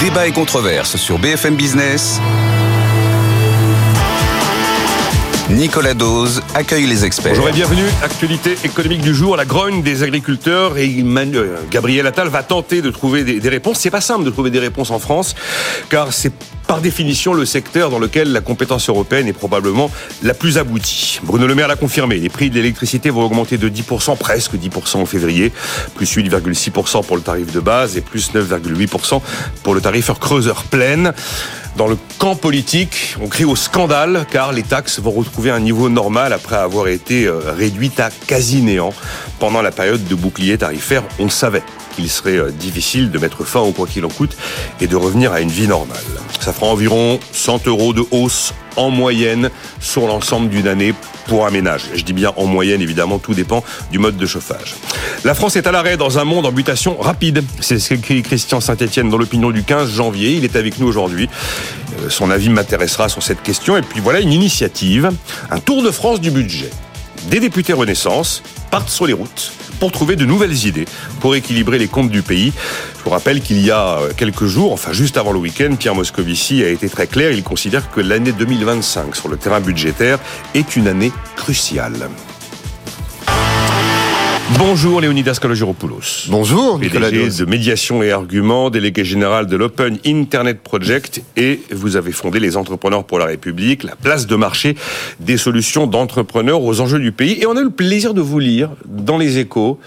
Débat et controverse sur BFM Business. Nicolas Dose accueille les experts. Bonjour et bienvenue. Actualité économique du jour, la grogne des agriculteurs et euh, Gabriel Attal va tenter de trouver des, des réponses. C'est pas simple de trouver des réponses en France, car c'est par définition le secteur dans lequel la compétence européenne est probablement la plus aboutie. Bruno Le Maire l'a confirmé, les prix de l'électricité vont augmenter de 10%, presque 10% en février, plus 8,6% pour le tarif de base et plus 9,8% pour le tarif heure creuseur pleine. Dans le camp politique, on crie au scandale car les taxes vont retrouver un niveau normal après avoir été euh, réduites à quasi néant pendant la période de bouclier tarifaire. On savait qu'il serait euh, difficile de mettre fin au quoi qu'il en coûte et de revenir à une vie normale. Fera environ 100 euros de hausse en moyenne sur l'ensemble d'une année pour un ménage. Je dis bien en moyenne, évidemment, tout dépend du mode de chauffage. La France est à l'arrêt dans un monde en mutation rapide. C'est ce qu'écrit Christian Saint-Etienne dans l'opinion du 15 janvier. Il est avec nous aujourd'hui. Euh, son avis m'intéressera sur cette question. Et puis voilà une initiative, un tour de France du budget. Des députés Renaissance partent sur les routes pour trouver de nouvelles idées pour équilibrer les comptes du pays. Je vous rappelle qu'il y a euh, quelques jours, enfin juste avant le week-end, Pierre Moscovici a été très clair. Il considère que l'année 2025 sur le terrain budgétaire est une année cruciale. Bonjour Léonidas Kalogiropoulos. Bonjour Nicolas PDG de médiation et arguments, délégué général de l'Open Internet Project et vous avez fondé les Entrepreneurs pour la République, la place de marché des solutions d'entrepreneurs aux enjeux du pays. Et on a eu le plaisir de vous lire dans les échos.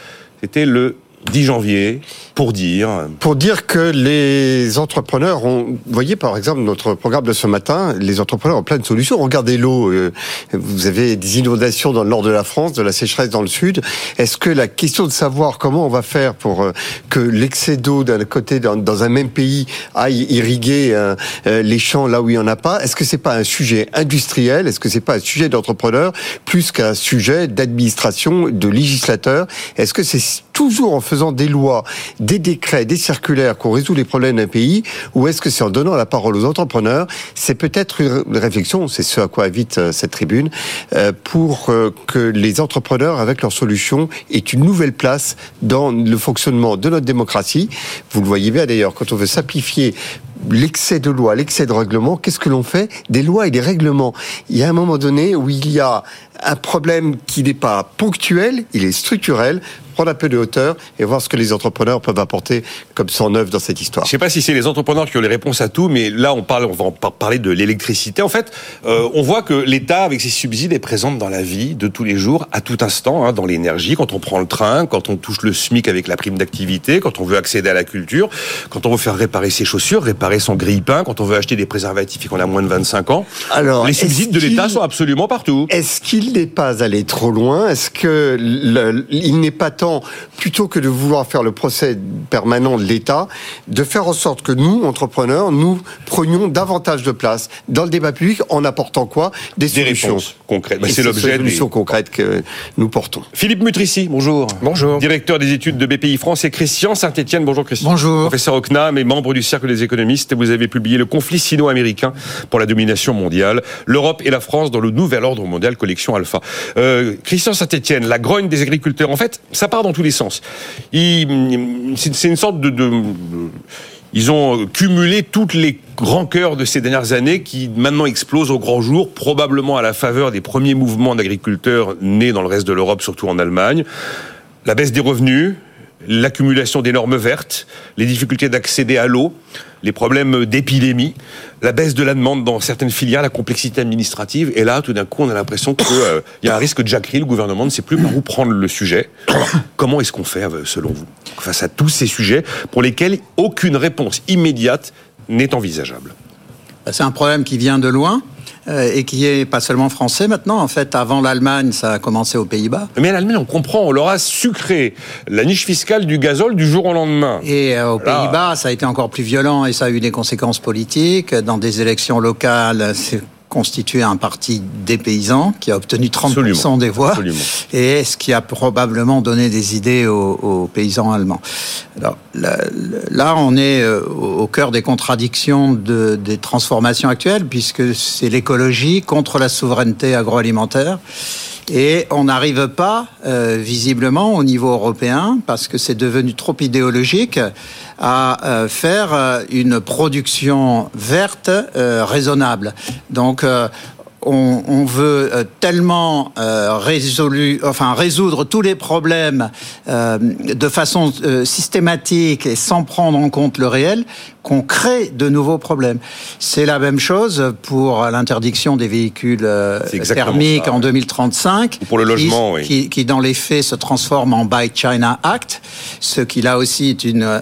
C'était le 10 janvier pour dire. Pour dire que les entrepreneurs ont vous voyez par exemple notre programme de ce matin les entrepreneurs ont plein de solutions regardez l'eau euh, vous avez des inondations dans le nord de la France de la sécheresse dans le sud. Est-ce que la question de savoir comment on va faire pour euh, que l'excès d'eau d'un côté dans, un même pays aille irriguer euh, les champs là où il y en a pas est-ce que c'est pas un sujet industriel? Est-ce que c'est pas un sujet d'entrepreneur plus qu'un sujet d'administration de législateur? Est-ce que c'est toujours en faisant des lois, des décrets, des circulaires qu'on résout les problèmes d'un pays, ou est-ce que c'est en donnant la parole aux entrepreneurs? C'est peut-être une réflexion, c'est ce à quoi invite euh, cette tribune, euh, pour euh, que les entrepreneurs, avec leurs solutions, aient une nouvelle place dans le fonctionnement de notre démocratie. Vous le voyez bien d'ailleurs, quand on veut simplifier l'excès de lois, l'excès de règlements, qu'est-ce que l'on fait? Des lois et des règlements. Il y a un moment donné où il y a un problème qui n'est pas ponctuel, il est structurel prendre un peu de hauteur et voir ce que les entrepreneurs peuvent apporter comme son œuvre dans cette histoire. Je ne sais pas si c'est les entrepreneurs qui ont les réponses à tout, mais là on parle, on va parler de l'électricité. En fait, euh, on voit que l'État, avec ses subsides, est présent dans la vie de tous les jours, à tout instant, hein, dans l'énergie, quand on prend le train, quand on touche le SMIC avec la prime d'activité, quand on veut accéder à la culture, quand on veut faire réparer ses chaussures, réparer son grille-pain, quand on veut acheter des préservatifs et qu'on a moins de 25 ans. Alors, les subsides de l'État sont absolument partout. Est-ce qu'il n'est pas allé trop loin? Est-ce que il n'est pas temps plutôt que de vouloir faire le procès permanent de l'État, de faire en sorte que nous, entrepreneurs, nous prenions davantage de place dans le débat public en apportant quoi? Des, solutions concrètes. Bah, c'est l'objet des solutions concrètes que nous portons. Philippe Mutrici, bonjour. Bonjour. Directeur des études de BPI France et Christian Saint-Etienne. Bonjour Christian. Bonjour. Professeur au CNAM et membre du Cercle des économistes. Vous avez publié Le conflit sino-américain pour la domination mondiale. L'Europe et la France dans le nouvel ordre mondial, collection Alpha. Euh, Christian Saint-Etienne, la grogne des agriculteurs. En fait, ça part dans tous les sens. C'est une sorte de, ils ont cumulé toutes les rancœurs de ces dernières années qui maintenant explosent au grand jour, probablement à la faveur des premiers mouvements d'agriculteurs nés dans le reste de l'Europe, surtout en Allemagne. La baisse des revenus, l'accumulation des normes vertes, les difficultés d'accéder à l'eau, les problèmes d'épidémie, la baisse de la demande dans certaines filières, la complexité administrative. Et là, tout d'un coup, on a l'impression qu'il euh, y a un risque de jacquerie. Le gouvernement ne sait plus par où prendre le sujet. Comment est-ce qu'on fait, euh, selon vous, face à tous ces sujets pour lesquels aucune réponse immédiate n'est envisageable? C'est un problème qui vient de loin. Euh, et qui est pas seulement français maintenant. En fait, avant l'Allemagne, ça a commencé aux Pays-Bas. Mais l'Allemagne, on comprend, on leur a sucré la niche fiscale du gazole du jour au lendemain. Et euh, aux Pays-Bas, ça a été encore plus violent et ça a eu des conséquences politiques. Dans des élections locales, c'est constitué un parti des paysans qui a obtenu 30% des voix et ce qui a probablement donné des idées aux, paysans allemands. Alors là, on est euh, au cœur des contradictions de, des transformations actuelles puisque c'est l'écologie contre la souveraineté agroalimentaire Et on n'arrive pas, euh, visiblement, au niveau européen, parce que c'est devenu trop idéologique, à euh, faire euh, une production verte raisonnable. Donc, on, on, veut tellement résolu, enfin résoudre tous les problèmes de façon systématique et sans prendre en compte le réel qu'on crée de nouveaux problèmes. C'est la même chose pour l'interdiction des véhicules euh, thermiques en 2035. Pour le logement, qui, oui. qui, dans les faits, se transforme en Buy China Act, ce qui là aussi est une euh,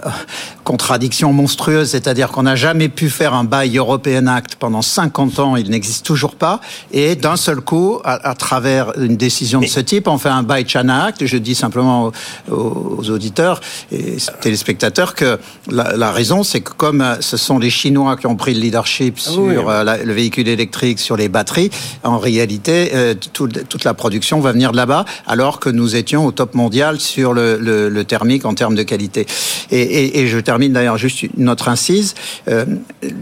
contradiction monstrueuse, c'est-à-dire qu'on n'a jamais pu faire un Buy European Act pendant 50 ans, il n'existe toujours pas, et d'un seul coup, à, travers une décision de ce type, on fait un Buy China Act. Je dis simplement aux, auditeurs et téléspectateurs que la, la raison, c'est que comme euh, ce sont les Chinois qui ont pris le leadership ah sur euh, le véhicule électrique, sur les batteries, en réalité, euh, toute la production va venir de là-bas, alors que nous étions au top mondial sur le, thermique en termes de qualité. Et, je termine d'ailleurs juste une autre incise.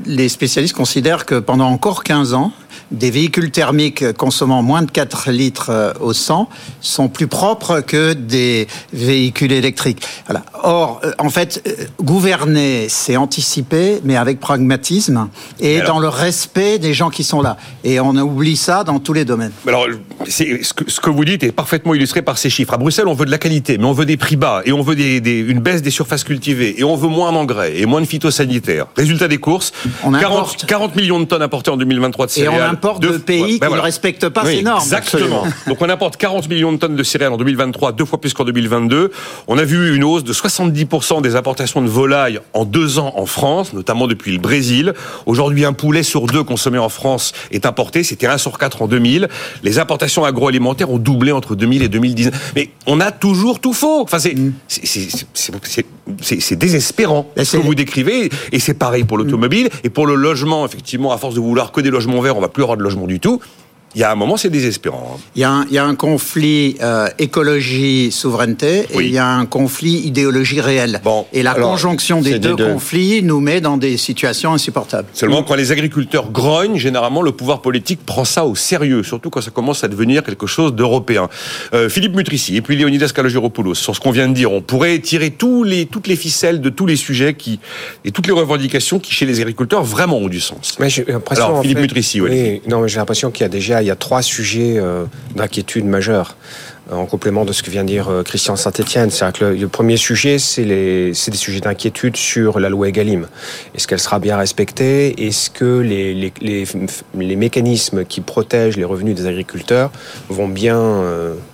les spécialistes considèrent que pendant encore 15 ans, des véhicules thermiques consommant moins de 4 litres euh, au 100 sont plus propres que des véhicules électriques. Voilà. Or, euh, en fait, euh, gouverner, c'est anticiper, mais avec pragmatisme et dans le respect des gens qui sont là. Et on oublie ça dans tous les domaines. Alors, ce que, ce que vous dites est parfaitement illustré par ces chiffres. À Bruxelles, on veut de la qualité, mais on veut des prix bas, et on veut des, une baisse des surfaces cultivées, et on veut moins d'engrais, et moins de phytosanitaires. Résultat des courses, on 40, 40 millions de tonnes importées en 2023 de céréales de, pays qui ne respectent pas ces normes. Exactement. Donc on importe 40 millions de tonnes de céréales en 2023, deux fois plus qu'en 2022. On a vu une hausse de 70% des importations de volailles en deux ans en France, notamment depuis le Brésil. Aujourd'hui, un poulet sur deux consommé en France est importé. C'était 1 sur 4 en 2000. Les importations agroalimentaires ont doublé entre 2000 et 2010. Mais on a toujours tout faux. Enfin, c'est mm. c'est désespérant ce que vous décrivez. Et c'est pareil pour l'automobile et pour le logement. Effectivement, à force de vouloir que des logements verts, on va plus avoir de logement du tout. Il y a un moment, c'est désespérant. Hein. Il, y a un, il y a un conflit euh, écologie-souveraineté et il y a un conflit idéologie réelle. Bon, et la conjonction des deux, conflits nous met dans des situations insupportables. Seulement, quand les agriculteurs grognent, généralement, le pouvoir politique prend ça au sérieux, surtout quand ça commence à devenir quelque chose d'européen. Euh, Philippe Mutrici et puis Léonidas Kalogiropoulos, sur ce qu'on vient de dire, on pourrait tirer tous les, toutes les ficelles de tous les sujets qui, et toutes les revendications qui, chez les agriculteurs, vraiment ont du sens. Mais Alors, Philippe Mutrici, oui. oui. Non, j'ai l'impression qu'il y a déjà il y a trois sujets euh, d'inquiétude majeure euh, en complément de ce que vient de dire euh, Christian Saint-Etienne. Le, premier sujet, c'est des sujets d'inquiétude sur la loi Egalim. Est-ce qu'elle sera bien respectée? Est-ce que les, mécanismes qui protègent les revenus des agriculteurs vont bien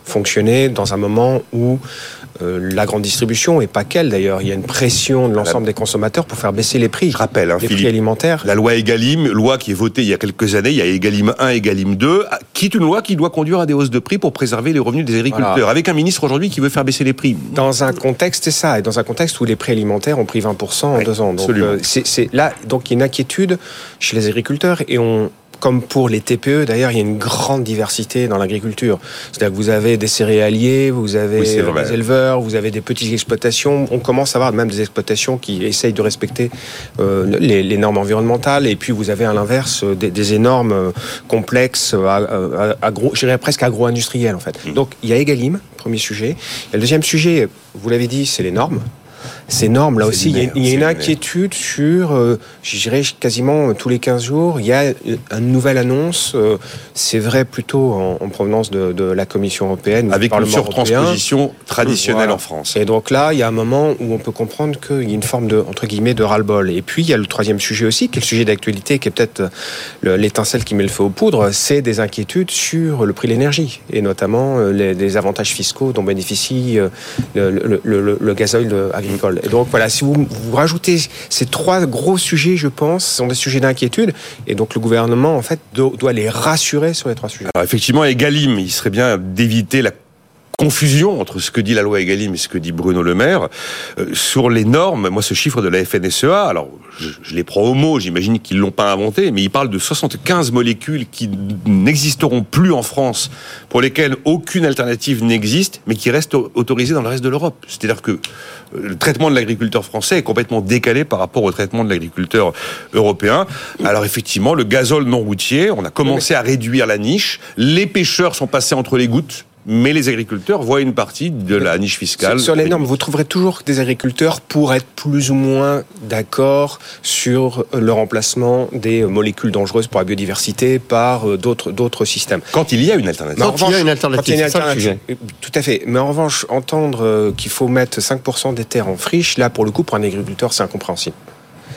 fonctionner dans un moment où euh, la grande distribution, et pas qu'elle d'ailleurs. Il y a une pression de l'ensemble des consommateurs pour faire baisser les prix. Je rappelle, hein, les prix alimentaires. La loi Egalim, loi qui est votée il y a quelques années, il y a Egalim 1, Egalim 2, qui est une loi qui doit conduire à des hausses de prix pour préserver les revenus des agriculteurs. Avec un ministre aujourd'hui qui veut faire baisser les prix. Dans un contexte, c'est ça, et dans un contexte où les prix alimentaires ont pris 20% en deux ans. Donc, euh, c'est là, donc il y a une inquiétude chez les agriculteurs et on, comme pour les TPE, d'ailleurs, il y a une grande diversité dans l'agriculture. C'est-à-dire que vous avez des céréaliers, vous avez des éleveurs, vous avez des petites exploitations. On commence à avoir même des exploitations qui essayent de respecter euh, les, normes environnementales. Et puis vous avez à l'inverse des, énormes euh, complexes, euh, agro, je dirais presque agro-industriels en fait. Mmh. Donc il y a Egalim, premier sujet. Et le deuxième sujet, vous l'avez dit, c'est les normes ces normes, là aussi, il y, a, une inquiétude sur, euh, je dirais, quasiment tous les 15 jours, il y a une nouvelle annonce, euh, c'est vrai plutôt en, provenance de, la Commission européenne. Avec une surtransposition traditionnelle en France. Et donc là, il y a un moment où on peut comprendre qu'il y a une forme de, entre guillemets, de ras-le-bol. Et puis, il y a le troisième sujet aussi, qui est le sujet d'actualité, qui est peut-être l'étincelle qui met le feu aux poudres, c'est des inquiétudes sur le prix de l'énergie, et notamment euh, les, avantages fiscaux dont bénéficie le, le, le, le gazoil agricole. Et donc voilà, si vous, vous rajoutez ces trois gros sujets, je pense, sont des sujets d'inquiétude. Et donc le gouvernement, en fait, doit les rassurer sur les trois sujets. Alors effectivement, Egalim, il serait bien d'éviter la confusion entre ce que dit la loi Egalim et ce que dit Bruno Le Maire euh, sur les normes. Moi, ce chiffre de la FNSEA, alors je, je les prends au mot, j'imagine qu'ils l'ont pas inventé, mais il parle de 75 molécules qui n'existeront plus en France, pour lesquelles aucune alternative n'existe, mais qui restent autorisées dans le reste de l'Europe. C'est-à-dire que euh, le traitement de l'agriculteur français est complètement décalé par rapport au traitement de l'agriculteur européen. Alors effectivement, le gazole non routier, on a commencé à réduire la niche. Les pêcheurs sont passés entre les gouttes mais les agriculteurs voient une partie de la niche fiscale. Sur, les normes, vous trouverez toujours des agriculteurs pour être plus ou moins d'accord sur le remplacement des molécules dangereuses pour la biodiversité par euh, d'autres d'autres systèmes. Quand il y a une alternative. Quand il y a une alternative. tout à fait. Mais en revanche, entendre euh, qu'il faut mettre 5% des terres en friche, là, pour le coup, pour un agriculteur, c'est incompréhensible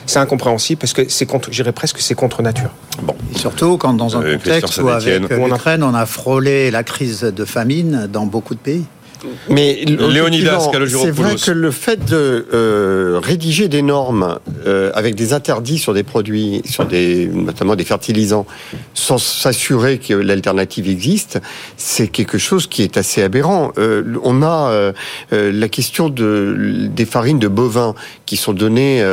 c'est incompréhensible parce que c'est contre, j'irais presque, c'est contre nature. Bon. surtout quand dans un euh, contexte où avec l'Ukraine, on a frôlé la crise de famine dans beaucoup de pays. Mais Léonidas c'est vrai que le fait de euh, rédiger des normes euh, avec des interdits sur des produits, sur des notamment des fertilisants, sans s'assurer que l'alternative existe, c'est quelque chose qui est assez aberrant. Euh, on a la question de des farines de bovins qui sont données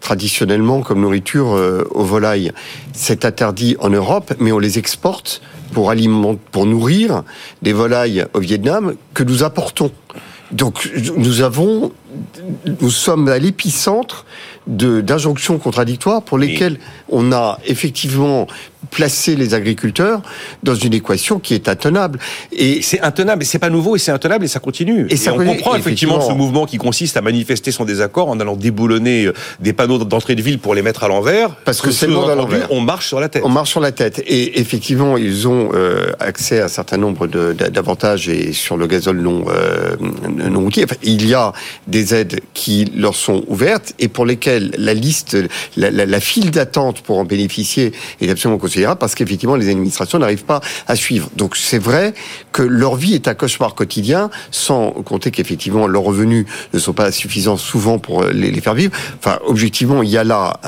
traditionnellement comme nourriture aux volailles. C'est interdit en Europe, mais on les exporte pour alimenter, pour nourrir des volailles au Vietnam que nous apportons. Donc nous avons, nous sommes à l'épicentre d'injonctions contradictoires pour lesquelles on a effectivement placé les agriculteurs dans une équation qui est intenable. Et c'est intenable, et c'est pas nouveau, et c'est intenable, et ça continue. Et, ça on comprend effectivement, ce mouvement qui consiste à manifester son désaccord en allant déboulonner euh, des panneaux d'entrée de ville pour les mettre à l'envers. Parce que c'est le monde à l'envers. On marche sur la tête. On marche sur la tête. Et effectivement, ils ont euh, accès à un certain nombre d'avantages et sur le gazole non, euh, non routier. il y a des aides qui leur sont ouvertes et pour lesquelles la liste, la, la, la file d'attente pour en bénéficier est absolument considérable parce qu'effectivement les administrations n'arrivent pas à suivre. Donc c'est vrai que leur vie est un cauchemar quotidien, sans compter qu'effectivement leurs revenus ne sont pas suffisants souvent pour les, les faire vivre. Enfin, objectivement, il y a là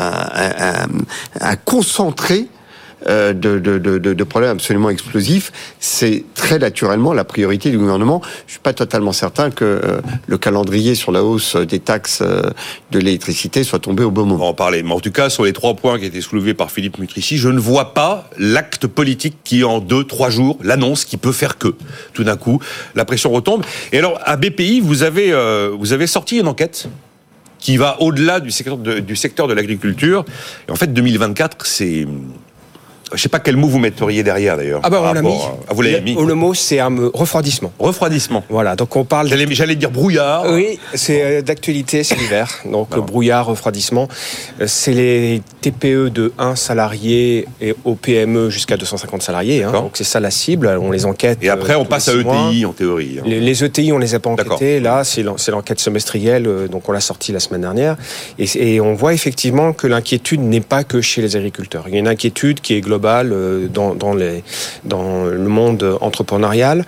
un, concentré euh, de, de, problèmes absolument explosifs, c'est très naturellement la priorité du gouvernement. Je suis pas totalement certain que euh, le calendrier sur la hausse des taxes euh, de l'électricité soit tombé au bon moment. On va en parler. Mais en tout cas, sur les trois points qui étaient soulevés par Philippe Mutrici, je ne vois pas l'acte politique qui, en deux, trois jours, l'annonce qui peut faire que. Tout d'un coup, la pression retombe. Et alors, à BPI, vous avez, vous avez sorti une enquête qui va au-delà du secteur de, du secteur de l'agriculture. Et en fait, 2024, c'est je sais pas quel mot vous metteriez derrière d'ailleurs. Ah bah on l'a mis. Vous l'avez mis. Le mot c'est un refroidissement. Refroidissement. Voilà, donc on parle. J'allais dire brouillard. Oui, c'est euh, d'actualité, c'est l'hiver. Donc brouillard, refroidissement, euh, c'est les TPE de 1 salarié et au PME jusqu'à 250 salariés. Hein. Donc c'est ça la cible. On les enquête. Et après on euh, passe à ETI en théorie. Hein. Les, ETI on les a pas enquêtés. Là c'est l'enquête semestrielle, donc on l'a sortie la semaine dernière. Et, et on voit effectivement que l'inquiétude n'est pas que chez les agriculteurs. Il y a une inquiétude qui est globale euh, dans, dans le monde entrepreneurial.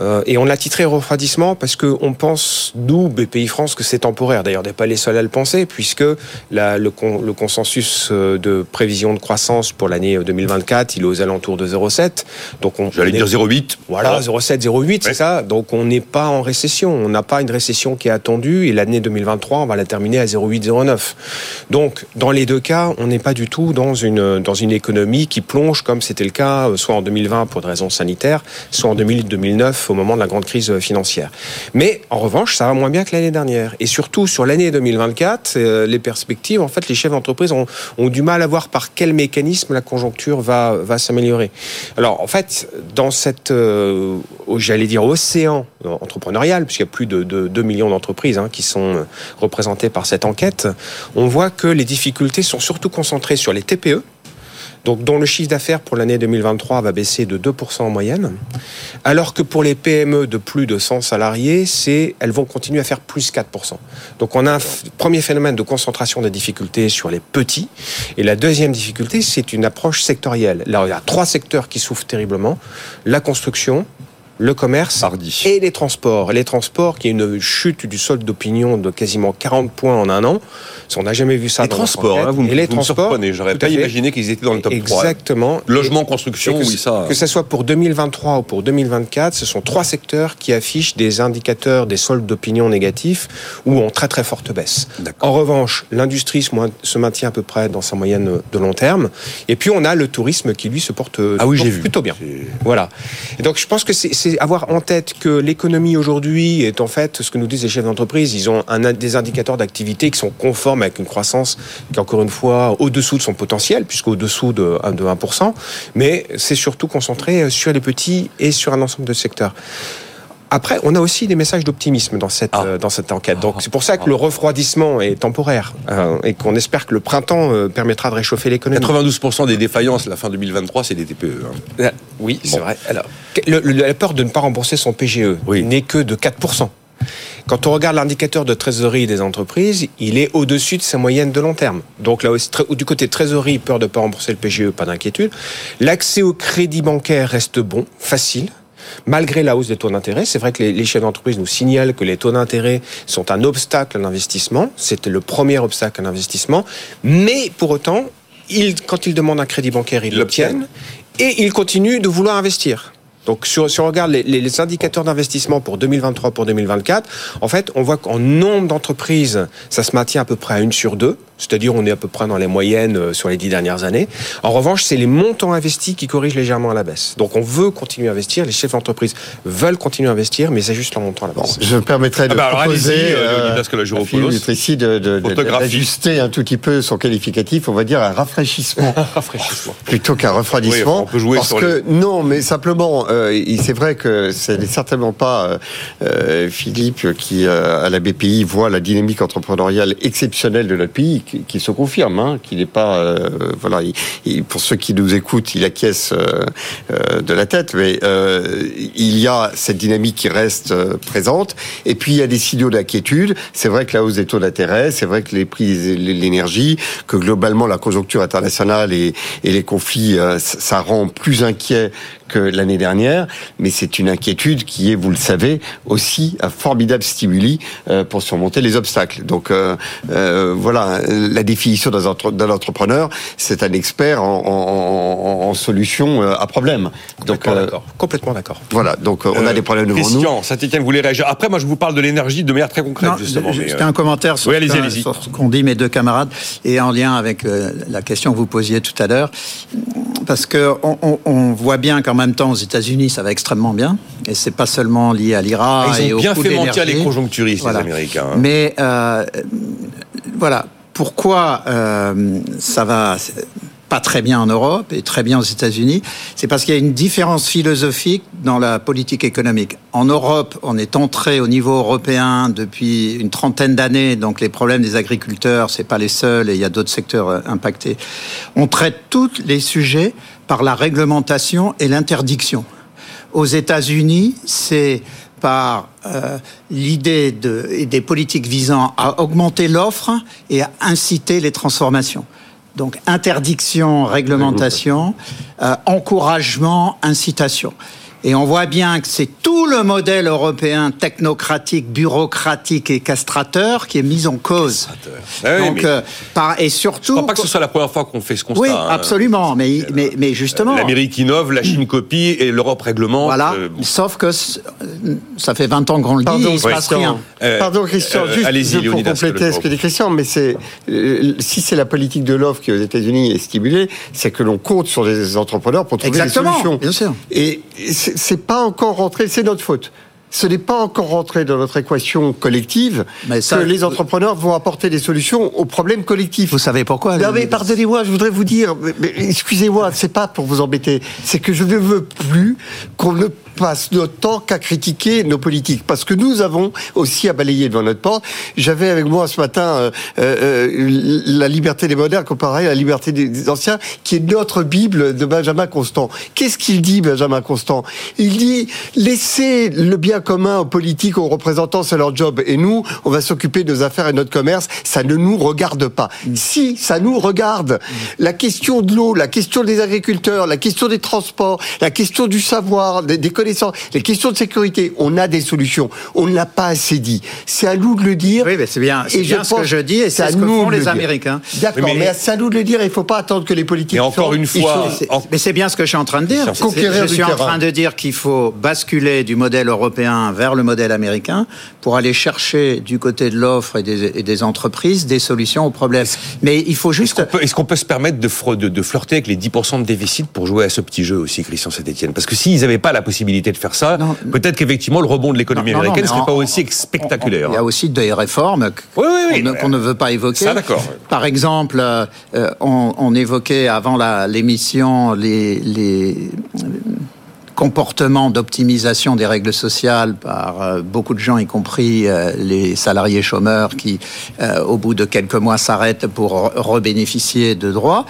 Euh, et on l'a titré refroidissement parce que on pense, nous, BPI France, que c'est temporaire. D'ailleurs, on n'est pas les seuls à le penser, puisque la, le, le, consensus euh, de prévision de croissance pour l'année 2024, il est aux alentours de 0,7. Donc, on j'allais dire 0,8. Voilà, 0,7, 0,8, c'est ça. Donc, on n'est pas en récession. On n'a pas une récession qui est attendue. Et l'année 2023, on va la terminer à 0,8, 0,9. Donc, dans les deux cas, on n'est pas du tout dans une dans une économie qui plonge comme c'était le cas euh, soit en 2020 pour des raisons sanitaires, soit en 2009 au moment de la grande crise financière. Mais en revanche, ça va moins bien que l'année dernière. Et surtout sur l'année 2024, euh, les perspectives, en fait, les chefs d'entreprise ont, du mal à voir par quel mécanisme la conjoncture va, s'améliorer. Alors en fait, dans cette, euh, j'allais dire, océan entrepreneurial, puisqu'il y a plus de, de 2 millions d'entreprises hein, qui sont représentées par cette enquête, on voit que les difficultés sont surtout concentrées sur les TPE, donc dont le chiffre d'affaires pour l'année 2023 va baisser de 2% en moyenne, alors que pour les PME de plus de 100 salariés, c'est elles vont continuer à faire plus 4%. Donc on a un premier phénomène de concentration des difficultés sur les petits, et la deuxième difficulté, c'est une approche sectorielle. Là, il y a trois secteurs qui souffrent terriblement la construction, le commerce et les transports. Les transports, qui est une chute du solde d'opinion de quasiment 40 points en un an. On n'a jamais vu ça. Les transports, hein, vous, et les transports. J'aurais pas imaginé qu'ils étaient dans le top 3. Exactement. Logement, construction, que, oui, ça. Que ce soit pour 2023 ou pour 2024, ce sont trois secteurs qui affichent des indicateurs des soldes d'opinion négatifs ou en très très forte baisse. En revanche, l'industrie se maintient à peu près dans sa moyenne de long terme. Et puis on a le tourisme qui lui se porte, ah oui, plutôt bien. Voilà. Et donc je pense que c'est avoir en tête que l'économie aujourd'hui est en fait ce que nous disent les chefs d'entreprise. Ils ont des indicateurs d'activité qui sont conformes avec une croissance qui encore une fois au-dessous de son potentiel, puisqu'au-dessous de, de 1%. Mais c'est surtout concentré sur les petits et sur un ensemble de secteurs. Après, on a aussi des messages d'optimisme dans cette ah. euh, dans cette enquête. Donc c'est pour ça que le refroidissement est temporaire euh, et qu'on espère que le printemps euh, permettra de réchauffer l'économie. 92% des défaillances la fin 2023, c'est des TPE. Hein. Oui, c'est vrai. Alors, la peur de ne pas rembourser son PGE n'est que de 4%. Quand on regarde l'indicateur de trésorerie des entreprises, il est au-dessus de sa moyenne de long terme. Donc là aussi, du côté trésorerie, peur de ne pas rembourser le PGE, pas d'inquiétude. L'accès au crédit bancaire reste bon, facile malgré la hausse des taux d'intérêt. C'est vrai que les, chefs d'entreprise nous signalent que les taux d'intérêt sont un obstacle à l'investissement. C'était le premier obstacle à l'investissement. Mais pour autant, quand ils demandent un crédit bancaire, ils l'obtiennent. Et ils continuent de vouloir investir. Donc, si on regarde les, indicateurs d'investissement pour 2023, pour 2024, en fait, on voit qu'en nombre d'entreprises, ça se maintient à peu près à une sur deux. C'est-à-dire, on est à peu près dans les moyennes euh, sur les dix dernières années. En revanche, c'est les montants investis qui corrigent légèrement à la baisse. Donc, on veut continuer à investir. Les chefs d'entreprise veulent continuer à investir, mais c'est juste leur montant à la baisse. je me permettrais de ah bah proposer euh, euh, ici de, d'ajuster un tout petit peu son qualificatif. On va dire un rafraîchissement, rafraîchissement. plutôt qu'un refroidissement. on peut jouer parce que non, mais simplement, euh, c'est vrai que ce n'est certainement pas euh, Philippe qui à la BPI voit la dynamique entrepreneuriale exceptionnelle de notre pays qui, se confirme, hein, qui n'est pas, euh, voilà, pour ceux qui nous écoutent, il acquiesce euh, euh, de la tête, mais il y a cette dynamique qui reste présente. Et puis il y a des signaux d'inquiétude. C'est vrai que la hausse des taux d'intérêt, c'est vrai que les prix de l'énergie, que globalement la conjoncture internationale et, et les conflits, ça rend plus inquiet que l'année dernière, mais c'est une inquiétude qui est, vous le savez, aussi un formidable stimuli pour surmonter les obstacles. Donc euh, euh, voilà, la définition d'un entrepreneur, c'est un expert en, en, solution euh, à problème. Donc, euh, d'accord. Complètement d'accord. Voilà, donc on a euh, des problèmes devant Christian, nous. Saint-Etienne, vous voulez réagir Après, moi, je vous parle de l'énergie de manière très concrète, justement. C'était un commentaire sur, ce qu'ont dit mes deux camarades et en lien avec la question que vous posiez tout à l'heure. Parce que on, voit bien qu'en même temps, aux États-Unis, ça va extrêmement bien. Et c'est pas seulement lié à l'IRA. Ah, ils ont bien fait mentir les conjoncturistes, les Américains. Hein. Mais voilà, pourquoi euh, ça va pas très bien en Europe et très bien aux États-Unis, c'est parce qu'il y a une différence philosophique dans la politique économique. En Europe, on est entré au niveau européen depuis une trentaine d'années, donc les problèmes des agriculteurs, c'est pas les seuls et il y a d'autres secteurs euh, impactés. On traite tous les sujets par la réglementation et l'interdiction. Aux États-Unis, c'est par euh, l'idée de, des politiques visant à augmenter l'offre et à inciter les transformations. Donc interdiction, réglementation, euh, encouragement, incitation. Et on voit bien que c'est tout le modèle européen technocratique, bureaucratique et castrateur qui est mis en cause. Ah Donc, euh, par, et surtout. Je crois pas que ce soit la première fois qu'on fait ce constat. Oui, hein. absolument. Mais, mais, mais justement. L'Amérique innove, la Chine copie et l'Europe réglemente. Voilà. Euh, Sauf que ça fait 20 ans qu'on le dit, il ne se passe rien. Euh, Pardon, Christian, juste pour compléter ce que dit Christian, mais c'est si c'est la politique de l'offre qui aux États-Unis est stimulée, c'est que l'on compte sur les entrepreneurs pour trouver Exactement, des solutions. Bien sûr. Et c'est pas encore rentré, c'est notre faute ce n'est pas encore rentré dans notre équation collective mais que les entrepreneurs vont apporter des solutions aux problèmes collectifs. Vous savez pourquoi Non mais pardonnez-moi, je voudrais vous dire, excusez-moi, c'est pas pour vous embêter, c'est que je ne veux plus qu'on ne passe notre temps qu'à critiquer nos politiques, parce que nous avons aussi à balayer devant notre porte. J'avais avec moi ce matin euh, euh, la liberté des modernes comparée à la liberté des anciens, qui est notre Bible de Benjamin Constant. Qu'est-ce qu'il dit, Benjamin Constant? Il dit laissez le bien commun aux politiques, aux représentants, c'est leur job, et nous, on va s'occuper de nos affaires et de notre commerce. Ça ne nous regarde pas. Si ça nous regarde, la question de l'eau, la question des agriculteurs, la question des transports, la question du savoir, des, des connaissance. Les questions de sécurité, on a des solutions. On ne l'a pas assez dit. C'est à nous de le dire. Oui, mais c'est bien, c'est bien ce que je dis et c'est ce que font les Américains. D'accord, mais, c'est à nous de le dire. Il ne faut pas attendre que les politiques. Et encore une fois, mais c'est bien ce que je suis en train de dire. Je suis en train de dire qu'il faut basculer du modèle européen vers le modèle américain pour aller chercher du côté de l'offre et des, entreprises des solutions aux problèmes. Mais il faut juste. Est-ce qu'on peut, se permettre de, de, flirter avec les 10% de déficit pour jouer à ce petit jeu aussi, Christian Saint-Etienne Parce que s'ils n'avaient pas la possibilité de faire ça, peut-être qu'effectivement le rebond de l'économie américaine ne serait pas aussi spectaculaire. Il y a aussi des réformes qu'on ne veut pas évoquer. Ça. Par exemple, euh, on, on, évoquait avant l'émission les, les comportement d'optimisation des règles sociales par euh, beaucoup de gens, y compris euh, les salariés chômeurs qui, euh, au bout de quelques mois, s'arrêtent pour rebénéficier de droits.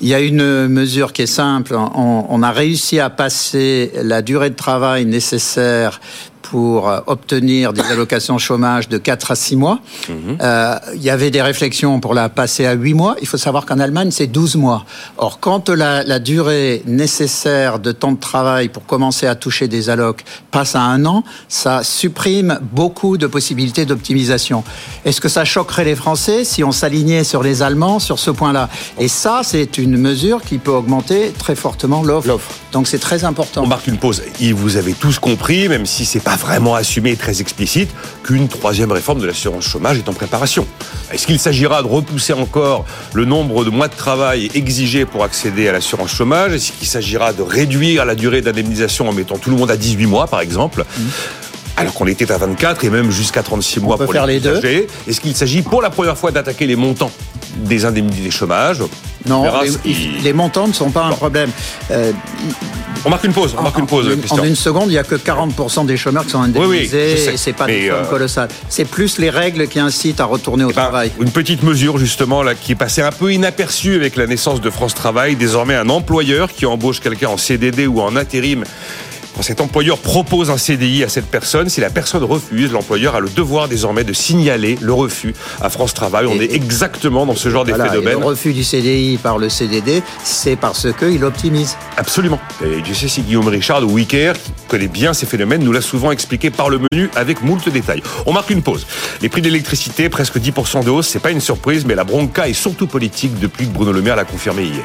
Il y a une mesure qui est simple. On, on a réussi à passer la durée de travail nécessaire pour euh, obtenir des allocations chômage de 4 à 6 mois. Mhm. Euh, il y avait des réflexions pour la passer à 8 mois. Il faut savoir qu'en Allemagne, c'est 12 mois. Or, quand la, la, durée nécessaire de temps de travail pour commencer à toucher des allocs passe à un an, ça supprime beaucoup de possibilités d'optimisation. Est-ce que ça choquerait les Français si on s'alignait sur les Allemands sur ce point-là? Et ça, c'est une mesure qui peut augmenter très fortement l'offre. Donc c'est très important. On marque une pause. Et vous avez tous compris, même si c'est pas vraiment assumé et très explicite qu'une troisième réforme de l'assurance chômage est en préparation. Est-ce qu'il s'agira de repousser encore le nombre de mois de travail exigés pour accéder à l'assurance chômage? Est-ce qu'il s'agira de réduire la durée d'indemnisation en mettant tout le monde à 18 mois, par exemple? Mmh. alors qu'on était à 24 et même jusqu'à 36 mois pour faire les, les deux. Est-ce qu'il s'agit pour la première fois d'attaquer les montants des indemnités chômage? Non, les, montants ne sont pas un problème. Euh, on marque une pause. On marque une pause. En, une seconde, il n'y a que 40% des chômeurs qui sont indemnisés. Oui, et c'est pas des sommes euh, colossales. C'est plus les règles qui incitent à retourner au eh ben, travail. Une petite mesure justement là qui est passée un peu inaperçue avec la naissance de France Travail. Désormais, un employeur qui embauche quelqu'un en CDD ou en intérim quand cet employeur propose un CDI à cette personne, si la personne refuse, l'employeur a le devoir désormais de signaler le refus à France Travail. On est exactement dans ce genre d'effet d'aubaine. Le refus du CDI par le CDD, c'est parce qu'il optimise. Absolument. Et je sais si Guillaume Richard de Wicker, qui connaît bien ces phénomènes, nous l'a souvent expliqué par le menu avec moult détails. On marque une pause. Les prix de l'électricité, presque 10% de hausse, c'est pas une surprise, mais la bronca est surtout politique depuis que Bruno Le Maire l'a confirmé hier.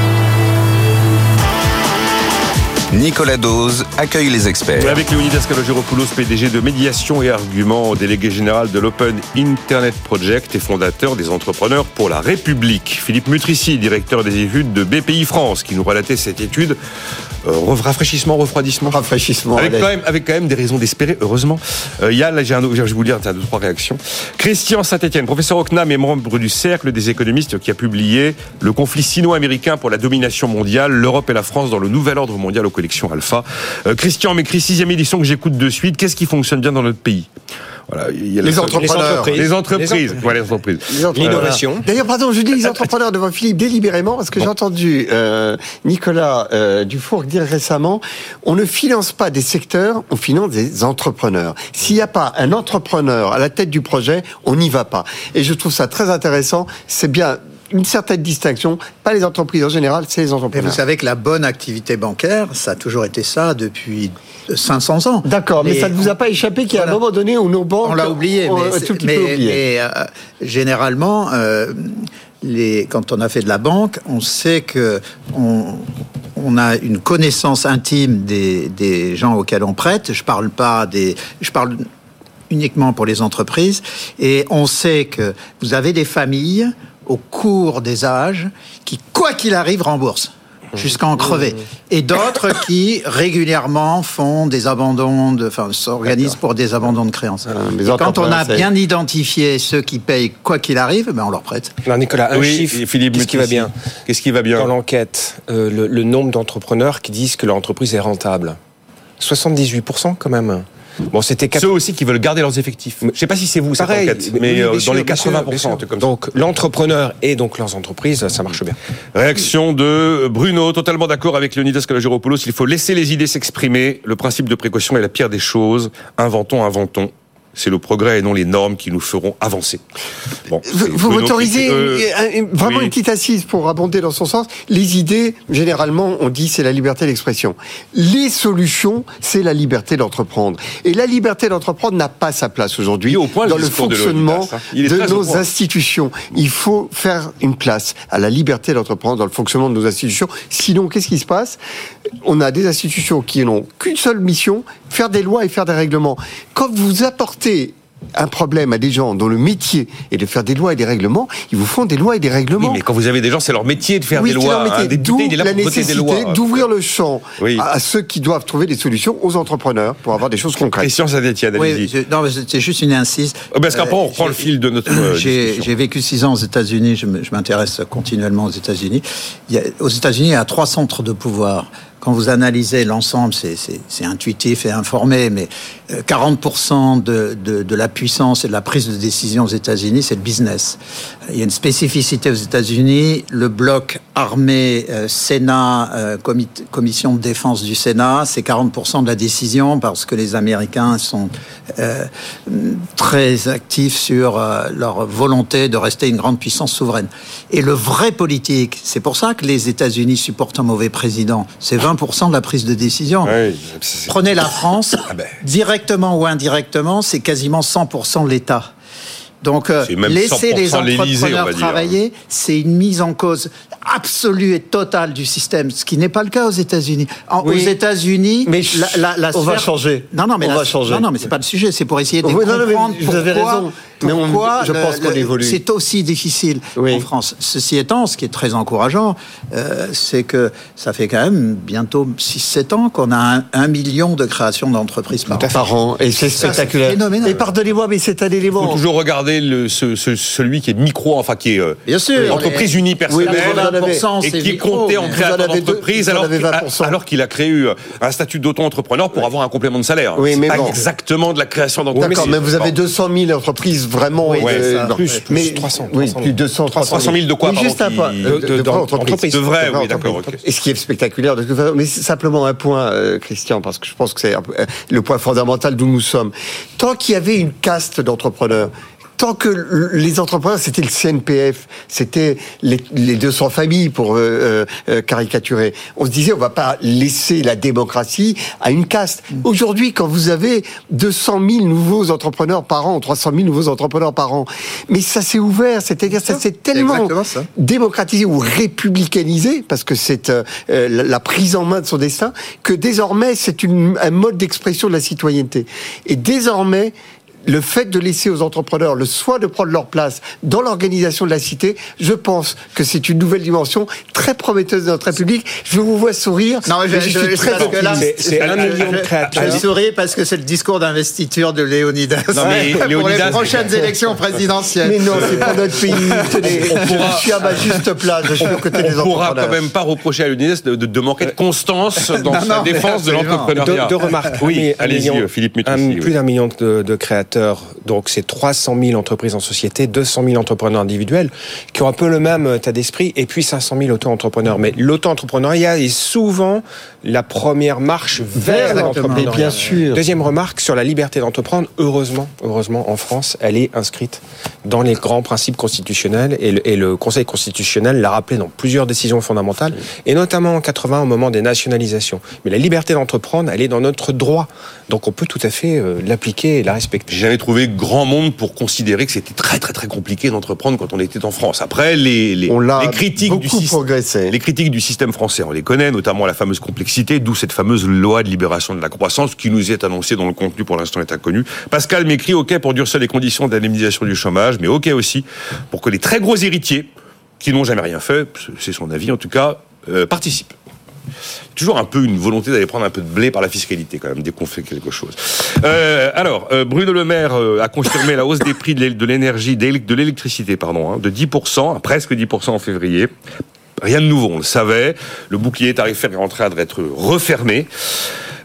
Nicolas Dose accueille les experts. Avec Leonidas Kalogiropoulos, PDG de Médiation et Arguments, délégué général de l'Open Internet Project et fondateur des Entrepreneurs pour la République. Philippe Mutrici, directeur des études de BPI France, qui nous relatait cette étude euh, rafraîchissement, refroidissement Rafraîchissement. Avec quand, même, avec quand même des raisons d'espérer, heureusement. Euh, il y a, là, j'ai un, je vais vous lire deux, trois réactions. Christian Saint-Etienne, professeur au CNAM et membre du Cercle des économistes qui a publié Le conflit sino-américain pour la domination mondiale, l'Europe et la France dans le nouvel ordre mondial aux collections Alpha. Euh, Christian m'écrit sixième édition que j'écoute de suite. Qu'est-ce qui fonctionne bien dans notre pays? Les, entrepreneurs. les entreprises. Les entreprises. L'innovation. D'ailleurs, pardon, je dis les entrepreneurs devant Philippe délibérément parce que j'ai entendu euh, Nicolas euh, Dufour dire récemment on ne finance pas des secteurs, on finance des entrepreneurs. S'il n'y a pas un entrepreneur à la tête du projet, on n'y va pas. Et je trouve ça très intéressant. C'est bien une certaine distinction, pas les entreprises en général, c'est les entrepreneurs. Mais vous savez que la bonne activité bancaire, ça a toujours été ça depuis 500 ans. D'accord, mais ça ne vous a pas échappé qu'il y a un moment donné où nos banques... On l'a oublié, mais, mais, euh, généralement... Euh, les, quand on a fait de la banque, on sait que on, on a une connaissance intime des, des, gens auxquels on prête. Je parle pas des, je parle uniquement pour les entreprises. Et on sait que vous avez des familles au cours des âges qui, quoi qu'il arrive, remboursent jusqu'à en crever. Et d'autres qui régulièrement font des abandons, de, enfin s'organisent pour des abandons de créances. Ah, quand on a bien identifié ceux qui payent quoi qu'il arrive, ben on leur prête. Alors Nicolas, un chiffre, Philippe, qu'est-ce qui va bien Qu'est-ce qui va bien Dans l'enquête, euh, le, le nombre d'entrepreneurs qui disent que leur entreprise est rentable? 78% quand même. Bon, c'était ceux aussi qui veulent garder leurs effectifs. Je ne sais pas si c'est vous cette enquête, mais euh, dans les 80%. Comme donc l'entrepreneur et donc leurs entreprises, ça marche bien. Réaction de Bruno, totalement d'accord avec Leonidas Kalogiropoulos. Il faut laisser les idées s'exprimer. Le principe de précaution est la pire des choses. Inventons, inventons. C'est le progrès et non les normes qui nous feront avancer. Bon, vous, m'autorisez euh, vraiment une petite assise pour abonder dans son sens. Les idées, généralement, on dit c'est la liberté d'expression. Les solutions, c'est la liberté d'entreprendre. Et la liberté d'entreprendre n'a pas sa place aujourd'hui dans le fonctionnement de, de nos institutions. Il faut faire une place à la liberté d'entreprendre dans le fonctionnement de nos institutions. Sinon, qu'est-ce qui se passe? On a des institutions qui n'ont qu'une seule mission, faire des lois et faire des règlements. Quand vous apportez un problème à des gens dont le métier est de faire des lois et des règlements, ils vous font des lois et des règlements. Oui, mais quand vous avez des gens, c'est leur métier de faire des lois. Hein, D'où la nécessité d'ouvrir le champ à, ceux qui doivent trouver des solutions aux entrepreneurs pour avoir des choses concrètes. Christian Sadetienne, oui, non, c'est juste une insiste. Oh, parce qu'après, on reprend le fil de notre. Euh, j'ai vécu six ans aux États-Unis. Je m'intéresse continuellement aux États-Unis. Aux États-Unis, il y a trois centres de pouvoir quand vous analysez l'ensemble, c'est intuitif et informé, mais 40% euh, de, la puissance et de la prise de décision aux États-Unis, c'est le business. Il y a une spécificité aux États-Unis, le bloc armée, euh, Sénat, euh, commission de défense du Sénat, c'est 40% de la décision parce que les Américains sont très actifs sur leur volonté de rester une grande puissance souveraine. Et le vrai politique, c'est pour ça que les États-Unis supportent un mauvais président, c'est 20% de la prise de décision. Prenez la France, ah ben. directement ou indirectement, c'est quasiment 100% de l'État. Donc, euh, laisser les entrepreneurs travailler, c'est une mise en cause absolue et totale du système, ce qui n'est pas le cas aux États-Unis. Aux États-Unis, mais la, la, on va changer. Non, non, mais on va changer. Non, non, mais c'est pas le sujet. C'est pour essayer de comprendre vous avez raison. Pourquoi je pense qu'on évolue. C'est aussi difficile en France. Ceci étant, ce qui est très encourageant, euh, c'est que ça fait quand même bientôt 6-7 ans qu'on a un, million de créations d'entreprises par, an. Et c'est spectaculaire. Et pardonnez-moi, mais c'est un élément. Il faut toujours regarder le, celui qui est micro, enfin qui est euh, Bien sûr, entreprise unipersonnelle et qui est compté en créateur d'entreprise alors, alors qu'il a créé euh, un statut d'auto-entrepreneur pour avoir un complément de salaire. Oui, mais pas exactement de la création d'entreprise. D'accord, mais vous avez 200 000 entreprises vraiment. Oui, euh, plus, plus, mais, 300, oui, plus 200, 300 000. de quoi Juste un point. De, d'entreprise. De vrai, oui, d'accord. Et ce qui est spectaculaire, de toute façon, mais simplement un point, euh, Christian, parce que je pense que c'est le point fondamental d'où nous sommes. Tant qu'il y avait une caste d'entrepreneurs tant que les entrepreneurs, c'était le CNPF, c'était les, 200 familles pour euh, euh, euh, caricaturer. On se disait, on va pas laisser la démocratie à une caste. Aujourd'hui, quand vous avez 200 000 nouveaux entrepreneurs par an, 300 000 nouveaux entrepreneurs par an, mais ça s'est ouvert, c'est-à-dire ça s'est tellement démocratisé ou républicanisé, parce que c'est la prise en main de son destin, que désormais c'est un mode d'expression de la citoyenneté. Et désormais, le fait de laisser aux entrepreneurs le soin de prendre leur place dans l'organisation de la cité, je pense que c'est une nouvelle dimension très prometteuse de notre République. Je vous vois sourire. Non, je, je, suis très C'est un million de créateurs. Je souris parce que c'est le discours d'investiture de Léonidas. Non, mais pour les prochaines élections présidentielles. Mais non, c'est pas notre pays. je suis à ma juste place. Je suis aux côtés des entrepreneurs. On pourra quand même pas reprocher à Léonidas de, de, manquer de constance dans sa défense de l'entrepreneuriat. Deux remarques. Oui, allez-y, Philippe Plus d'un million de créateurs donc c'est 300 000 entreprises en société, 200 000 entrepreneurs individuels, qui ont un peu le même euh, état d'esprit, et puis 500 000 auto-entrepreneurs. Mais l'auto-entrepreneuriat est souvent la première marche vers l'entrepreneuriat. Bien sûr. Deuxième remarque sur la liberté d'entreprendre. Heureusement, heureusement, en France, elle est inscrite dans les grands principes constitutionnels, et le, et le Conseil constitutionnel l'a rappelé dans plusieurs décisions fondamentales, et notamment en 80 au moment des nationalisations. Mais la liberté d'entreprendre, elle est dans notre droit. Donc on peut tout à fait euh, l'appliquer et la respecter j'avais trouvé grand monde pour considérer que c'était très très très compliqué d'entreprendre quand on était en France. Après, les, les, les critiques du système, les critiques du système français, on les connaît, notamment la fameuse complexité, d'où cette fameuse loi de libération de la croissance qui nous est annoncée dans le contenu pour l'instant est inconnu. Pascal m'écrit OK pour durcir les conditions d'indemnisation du chômage, mais OK aussi pour que les très gros héritiers qui n'ont jamais rien fait, c'est son avis en tout cas, euh, participent toujours un peu une volonté d'aller prendre un peu de blé par la fiscalité quand même dès qu'on fait quelque chose. Euh, alors, euh, Bruno Le Maire euh, a confirmé la hausse des prix de l'énergie, de l'électricité, pardon, hein, de 10%, presque 10% en février. Rien de nouveau, on le savait. Le bouclier tarifaire est en train d'être refermé.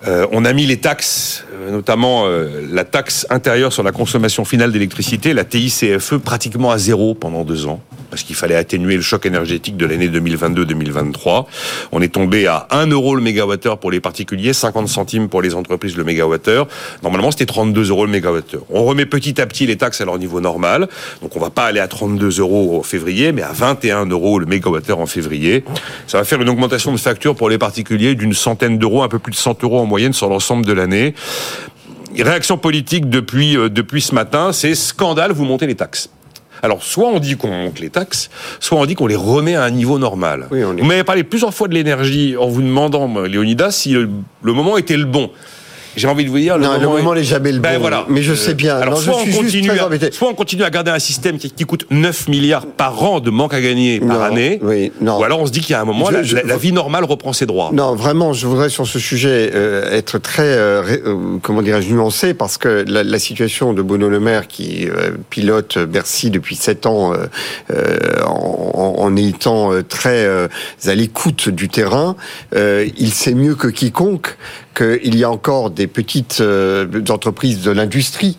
Euh, on a mis les taxes, euh, notamment euh, la taxe intérieure sur la consommation finale d'électricité, la TICFE, pratiquement à zéro pendant deux ans. Parce qu'il fallait atténuer le choc énergétique de l'année 2022-2023. On est tombé à 1 euro le mégawattheure pour les particuliers, 50 centimes pour les entreprises le mégawattheure. Normalement, c'était 32 euros le mégawattheure. On remet petit à petit les taxes à leur niveau normal. Donc, on va pas aller à 32 euros en février, mais à 21 euros le mégawattheure en février. Ça va faire une augmentation de facture pour les particuliers d'une centaine d'euros, un peu plus de 100 euros en moyenne sur l'ensemble de l'année. Réaction politique depuis, euh, depuis ce matin, c'est scandale, vous montez les taxes. Alors, soit on dit qu'on monte les taxes, soit on dit qu'on les remet à un niveau normal. Vous m'avez parlé plusieurs fois de l'énergie en vous demandant, Léonidas, si le moment était le bon j'ai envie de vous dire, le, non, moment, n'est jamais le ben. Voilà. Mais je sais bien. Alors, soit, on continue à, soit on continue à garder un système qui, coûte 9 milliards par an de manque à gagner par année, oui, non. ou alors on se dit qu'il y a un moment, la, la, vie normale reprend ses droits. Non, vraiment, je voudrais sur ce sujet euh, être très, euh, euh, comment dirais-je, nuancé, parce que la, la, situation de Bruno Le Maire, qui pilote Bercy depuis 7 ans, en, en, étant très à l'écoute du terrain, il sait mieux que quiconque qu'il y a encore des petites euh, entreprises de l'industrie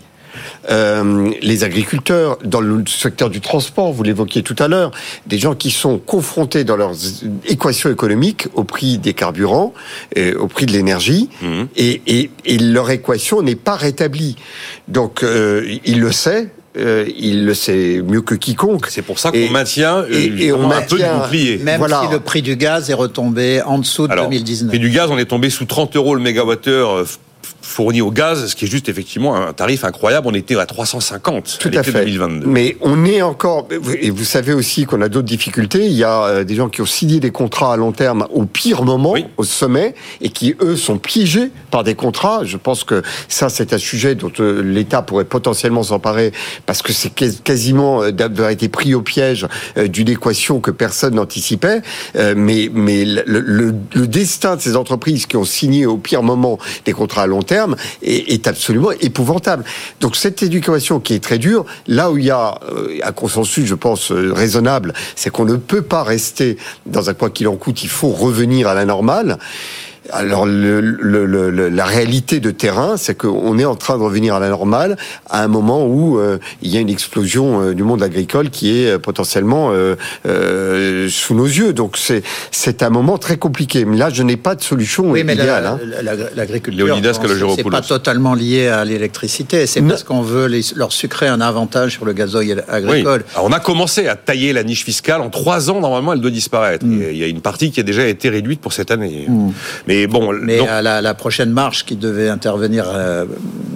euh, les agriculteurs, dans le secteur du transport, vous l'évoquiez tout à l'heure, des gens qui sont confrontés dans leurs équations économiques au prix des carburants, et au prix de l'énergie, mmh. et, leur équation n'est pas rétablie. Donc, euh, il le sait, euh, il le sait mieux que quiconque. C'est pour ça qu'on maintient et, on un peu de bouclier. Même si le prix du gaz est retombé en dessous de 2019. Le prix du gaz, on est tombé sous 30 euros le mégawattheure euh, fourni au gaz, ce qui est juste effectivement un tarif incroyable. On était à 350 Tout à, fait. 2022. Mais on est encore, et vous savez aussi qu'on a d'autres difficultés. Il y a euh, des gens qui ont signé des contrats à long terme au pire moment, au sommet, et qui eux sont piégés par des contrats. Je pense que ça, c'est un sujet dont euh, l'État pourrait potentiellement s'emparer parce que c'est quasiment euh, d'avoir été pris au piège d'une équation que personne n'anticipait. Mais, mais le, le destin de ces entreprises qui ont signé au pire moment des contrats long terme est, absolument épouvantable. Donc cette éducation qui est très dure, là où il y a euh, un consensus, je pense, euh, raisonnable, c'est qu'on ne peut pas rester dans un quoi qu'il en coûte, il faut revenir à la normale. Alors le, le, la réalité de terrain, c'est qu'on est en train de revenir à la normale à un moment où euh, il y a une explosion euh, du monde agricole qui est euh, potentiellement sous nos yeux. Donc c'est c'est un moment très compliqué. Mais là, je n'ai pas de solution oui, idéale. Hein. L'agriculture, c'est pas totalement lié à l'électricité. C'est parce qu'on veut leur sucrer un avantage sur le gazoil agricole. on a commencé à tailler la niche fiscale en trois ans. Normalement, elle doit disparaître. Mm. Il y a une partie qui a déjà été réduite pour cette année. Mm. Mais mais bon. Mais à la, prochaine marche qui devait intervenir euh,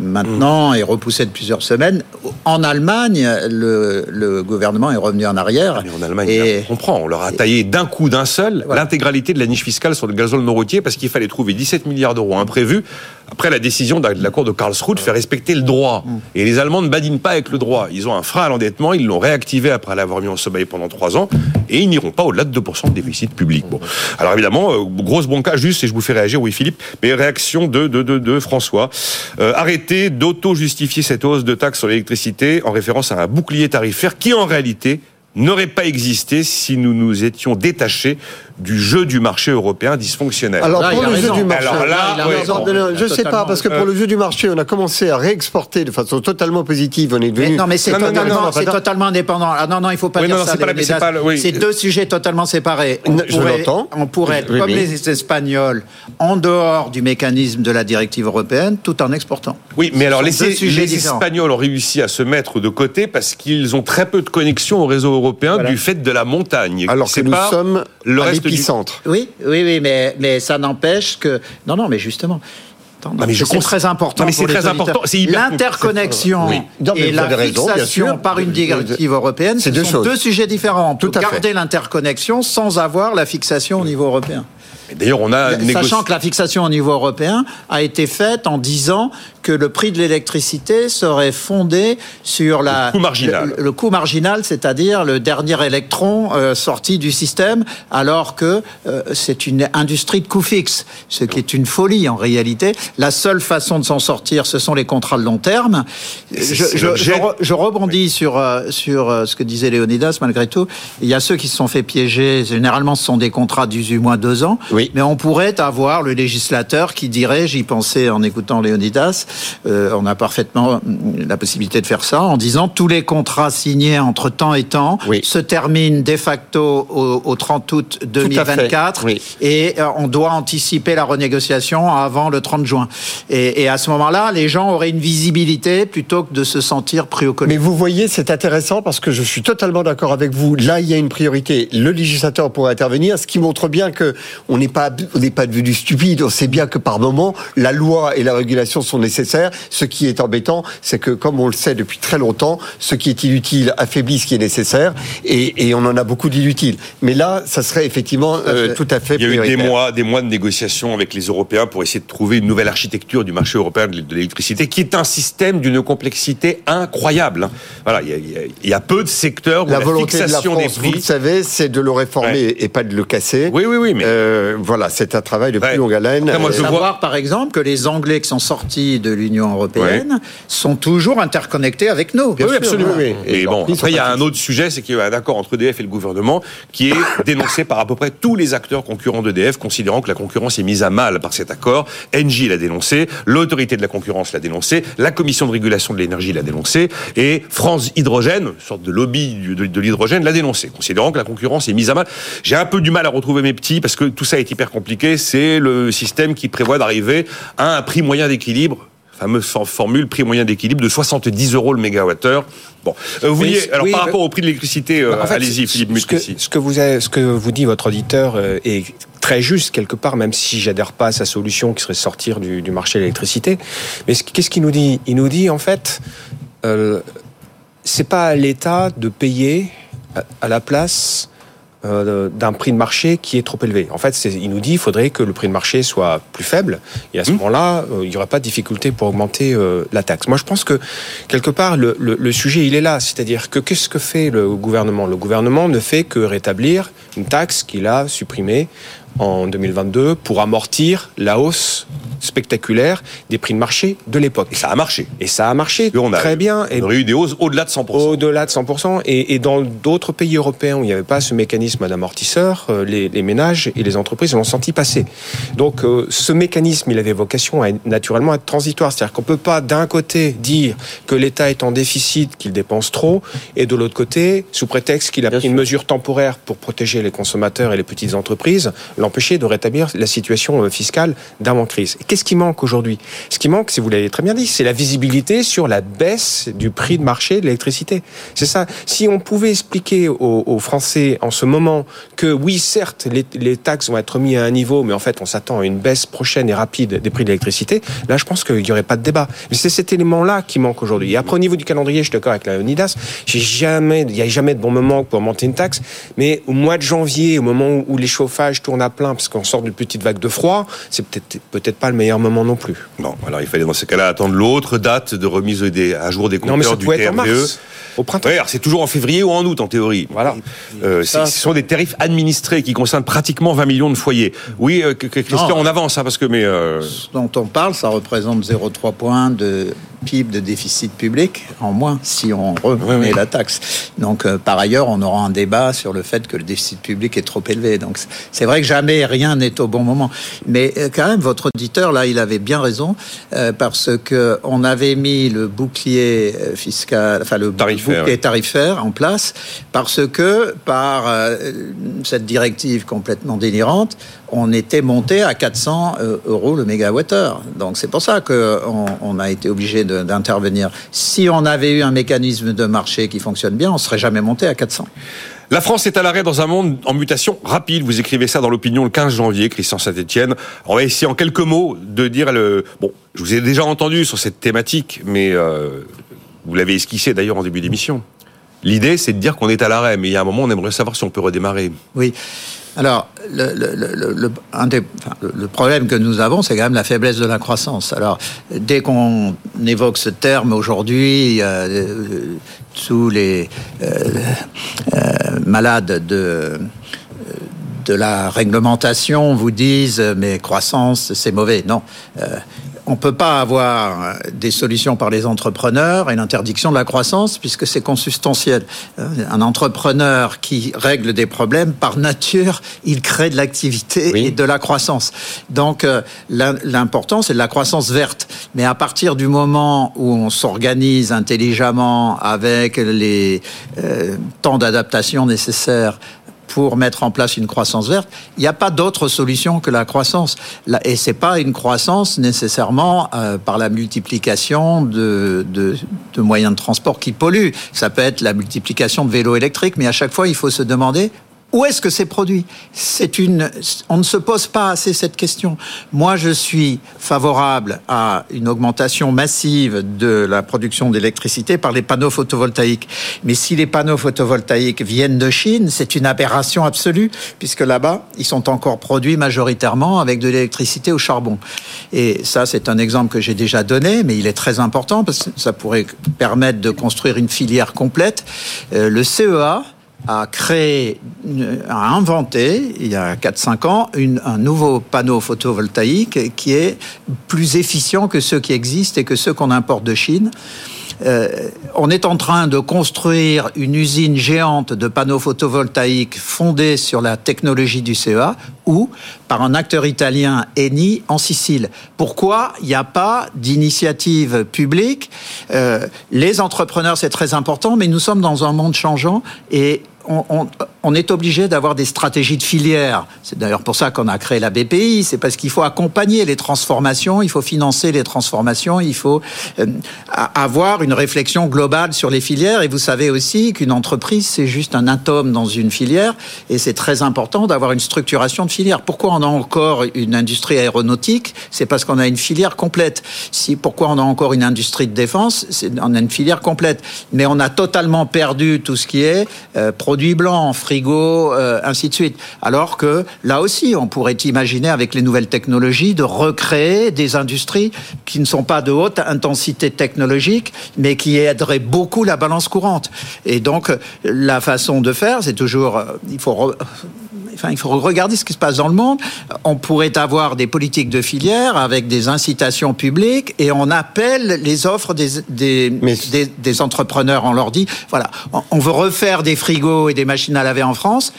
maintenant et repousser de plusieurs semaines, en Allemagne, le, gouvernement est revenu en arrière. Ah, mais en Allemagne, et, on comprend. On leur a taillé d'un coup, d'un seul, l'intégralité de la niche fiscale sur le gazole non routier parce qu'il fallait trouver 17 milliards d'euros imprévus après la décision de la Cour de Karlsruhe de faire respecter le droit. Mm. Et les Allemands ne badinent pas avec le droit. Ils ont un frein à l'endettement, ils l'ont réactivé après l'avoir mis en sommeil pendant trois ans, et ils n'iront pas au-delà de 2% de déficit public. Bon. Alors évidemment, euh, grosse cas juste, et je vous fais réagir, oui Philippe, mais réaction de, de, de, de François. Euh, arrêtez d'auto-justifier cette hausse de taxes sur l'électricité en référence à un bouclier tarifaire qui en réalité n'aurait pas existé si nous nous étions détachés du jeu du marché européen dysfonctionnel. Alors pour le jeu du marché, je ne sais pas parce que pour le jeu du marché, on a commencé à réexporter de façon totalement positive. On est devenu. non, mais c'est totalement, totalement, indépendant. Ah, non, non, il faut pas dire ça. C'est deux sujets totalement séparés. On je l'entends. On pourrait être comme les Espagnols en dehors du mécanisme de la directive européenne, tout en exportant. Oui, mais alors les, les Espagnols ont réussi à se mettre de côté parce qu'ils ont très peu de connexion au réseau européen du fait de la montagne. Alors que nous sommes le reste oui, oui, oui, mais, mais ça n'empêche que. Non, non, mais justement. c'est très important. c'est très important. L'interconnexion et la fixation par une directive européenne, ce deux sont deux sujets différents. On peut garder l'interconnexion sans avoir la fixation au niveau européen. D'ailleurs, on a sachant que la fixation au niveau européen a été faite en disant que le prix de l'électricité serait fondé sur la le coût marginal, le, coût marginal, c'est-à-dire le dernier électron euh, sorti du système, alors que euh, c'est une industrie de coût fixe, ce qui est une folie en réalité. La seule façon de s'en sortir, ce sont les contrats de long terme. Je, rebondis sur euh, sur ce que disait Léonidas malgré tout. Il y a ceux qui se sont fait piéger. Généralement, ce sont des contrats d'18 mois, deux ans. Oui. Mais on pourrait avoir le législateur qui dirait, j'y pensais en écoutant Léonidas, on a parfaitement la possibilité de faire ça en disant tous les contrats signés entre temps et temps se terminent de facto au, 30 août 2024 et on doit anticiper la renégociation avant le 30 juin. Et, et à ce moment-là, les gens auraient une visibilité plutôt que de se sentir pris au Mais vous voyez, c'est intéressant parce que je suis totalement d'accord avec vous. Là, il y a une priorité. Le législateur pourrait intervenir, ce qui montre bien que on n'est pas, on n'est pas devenu stupide. On sait bien que par moment, la loi et la régulation sont nécessaires. Ce qui est embêtant, c'est que, comme on le sait depuis très longtemps, ce qui est inutile affaiblit ce qui est nécessaire, et, et on en a beaucoup d'inutiles. Mais là, ça serait effectivement euh, tout à fait. Il y a eu des mois, des mois de négociations avec les Européens pour essayer de trouver une nouvelle architecture du marché européen de l'électricité, qui est un système d'une complexité incroyable. Hein. Voilà, il y, a, peu de secteurs où la, volonté fixation de la France, des prix. Vous le savez, c'est de le réformer et pas de le casser. Oui, oui, oui. Mais euh, voilà, c'est un travail de plus longue haleine. Après, moi, je savoir, par exemple, que les Anglais qui sont sortis de l'Union européenne sont toujours interconnectés avec nous. oui, absolument. Oui. Et, bon, après, il y a un autre sujet, c'est qu'il y a un accord entre EDF et le gouvernement qui est dénoncé par à peu près tous les acteurs concurrents d'EDF, considérant que la concurrence est mise à mal par cet accord. Engie l'a dénoncé, l'autorité de la concurrence l'a dénoncé, la commission de régulation de l'énergie l'a dénoncé, et France Hydrogène, une sorte de lobby de, l'hydrogène, l'a dénoncé, considérant que la concurrence est mise à mal. J'ai un peu du mal à retrouver mes petits parce que tout ça est hyper compliqué. C'est le système qui prévoit d'arriver à un prix moyen d'équilibre fameuse formule prix moyen d'équilibre de 70 euros le mégawattheure. Bon, euh, vous vouliez, alors par rapport au prix de l'électricité, euh, allez-y, Philippe ce que, ce que, vous avez, ce que vous dit votre auditeur euh, est très juste quelque part, même si j'adhère pas à sa solution qui serait sortir du, du marché de l'électricité. Mais qu'est-ce qu'il nous dit? Il nous dit en fait, euh, c'est pas à l'État de payer à la place euh, d'un prix de marché qui est trop élevé. En fait, il nous dit qu'il faudrait que le prix de marché soit plus faible, et à ce mmh. moment-là, euh, il n'y aura pas de difficulté pour augmenter euh, la taxe. Moi, je pense que quelque part, le, le, le sujet, il est là. C'est-à-dire que qu'est-ce que fait le gouvernement? Le gouvernement ne fait que rétablir une taxe qu'il a supprimée en 2022 pour amortir la hausse spectaculaire des prix de marché de l'époque. Et ça a marché. Et ça a marché on a, très bien. On a eu des hausses au-delà de 100%. Au-delà de 100%. Et, et dans d'autres pays européens où il n'y avait pas ce mécanisme d'amortisseur, euh, les, les, ménages et les entreprises l'ont senti passer. Donc euh, ce mécanisme, il avait vocation à naturellement être transitoire. C'est-à-dire qu'on ne peut pas d'un côté dire que l'État est en déficit, qu'il dépense trop, et de l'autre côté, sous prétexte qu'il a pris une mesure temporaire pour protéger les consommateurs et les petites entreprises, l'empêcher de rétablir la situation euh, fiscale d'avant-crise. Qu'est-ce qui manque aujourd'hui? Ce qui manque, si vous l'avez très bien dit, c'est la visibilité sur la baisse du prix de marché de l'électricité. C'est ça. Si on pouvait expliquer aux, Français en ce moment que oui, certes, les, taxes vont être mises à un niveau, mais en fait, on s'attend à une baisse prochaine et rapide des prix de l'électricité, là, je pense qu'il n'y aurait pas de débat. Mais c'est cet élément-là qui manque aujourd'hui. Et après, au niveau du calendrier, je suis d'accord avec la ONIDAS, j'ai jamais, il n'y a jamais de bon moment pour monter une taxe, mais au mois de janvier, au moment où les chauffages tournent à plein parce qu'on sort d'une petite vague de froid, c'est peut-être peut-être pas le meilleur moment non plus. Non, alors il fallait dans ce cas-là attendre l'autre date de remise des, à jour des compteurs du TRVE. Au printemps. c'est toujours en février ou en août en théorie. Voilà. Euh, ce sont des tarifs administrés qui concernent pratiquement 20 millions de foyers. Oui, euh, Christian, on avance, hein, parce que mais. Euh... Ce dont on parle, ça représente 0,3 points de PIB de déficit public en moins si on remet la taxe. Donc euh, par ailleurs, on aura un débat sur le fait que le déficit public est trop élevé. Donc c'est vrai que jamais rien n'est au bon moment. Mais euh, quand même, votre auditeur là, il avait bien raison euh, parce que on avait mis le bouclier fiscal, enfin le bouclier tarifaire en place parce que par cette directive complètement délirante, on était monté à 400 euros le mégawattheure. Donc c'est pour ça qu'on on a été obligé d'intervenir. Si on avait eu un mécanisme de marché qui fonctionne bien, on serait jamais monté à 400. La France est à l'arrêt dans un monde en mutation rapide. Vous écrivez ça dans l'opinion le 15 janvier, Christian Saint-Etienne. On va essayer en quelques mots de dire le... Bon, je vous ai déjà entendu sur cette thématique, mais euh, vous l'avez esquissé d'ailleurs en début d'émission. L'idée, c'est de dire qu'on est à l'arrêt, mais il y a un moment, on aimerait savoir si on peut redémarrer. Oui. Alors, le, problème que nous avons, c'est quand même la faiblesse de la croissance. Alors, dès qu'on évoque ce terme aujourd'hui, euh, tous les euh, euh, malades de de la réglementation vous disent mais croissance c'est mauvais. Non, on ne peut pas avoir des solutions par les entrepreneurs et l'interdiction de la croissance puisque c'est consubstantiel. Euh, un entrepreneur qui règle des problèmes, par nature, il crée de l'activité et de la croissance. Donc euh, l'important, c'est de la croissance verte. Mais à partir du moment où on s'organise intelligemment avec les euh, temps d'adaptation nécessaires pour mettre en place une croissance verte, il n'y a pas d'autre solution que la croissance. Et c'est pas une croissance nécessairement euh, par la multiplication de, de, de, moyens de transport qui polluent. Ça peut être la multiplication de vélos électriques, mais à chaque fois, il faut se demander où est-ce que c'est produit? C'est une. On ne se pose pas assez cette question. Moi, je suis favorable à une augmentation massive de la production d'électricité par les panneaux photovoltaïques. Mais si les panneaux photovoltaïques viennent de Chine, c'est une aberration absolue, puisque là-bas, ils sont encore produits majoritairement avec de l'électricité au charbon. Et ça, c'est un exemple que j'ai déjà donné, mais il est très important parce que ça pourrait permettre de construire une filière complète. Euh, le CEA a créé, a inventé, il y a 4-5 ans, un nouveau panneau photovoltaïque qui est plus efficient que ceux qui existent et que ceux qu'on importe de Chine. Euh, on est en train de construire une usine géante de panneaux photovoltaïques fondée sur la technologie du CEA ou par un acteur italien Eni en Sicile. Pourquoi il n'y a pas d'initiative publique? Euh, Les entrepreneurs, c'est très important, mais nous sommes dans un monde changeant et on, est obligé d'avoir des stratégies de filière. C'est d'ailleurs pour ça qu'on a créé la BPI. C'est parce qu'il faut accompagner les transformations, il faut financer les transformations, il faut euh, avoir une réflexion globale sur les filières. Et vous savez aussi qu'une entreprise, c'est juste un atome dans une filière. Et c'est très important d'avoir une structuration de filière. Pourquoi on a encore une industrie aéronautique? C'est parce qu'on a une filière complète. Si, pourquoi on a encore une industrie de défense? C'est On a une filière complète. Mais on a totalement perdu tout ce qui est euh, produits blancs, frigo, euh, ainsi de suite. Alors que là aussi, on pourrait imaginer avec les nouvelles technologies de recréer des industries qui ne sont pas de haute intensité technologique, mais qui aideraient beaucoup la balance courante. Et donc, la façon de faire, c'est toujours, euh, il faut Enfin, il faut regarder ce qui se passe dans le monde. On pourrait avoir des politiques de filière avec des incitations publiques et on appelle les offres des, des, des, des entrepreneurs. On leur dit, voilà, on veut refaire des frigos et des machines à laver en France.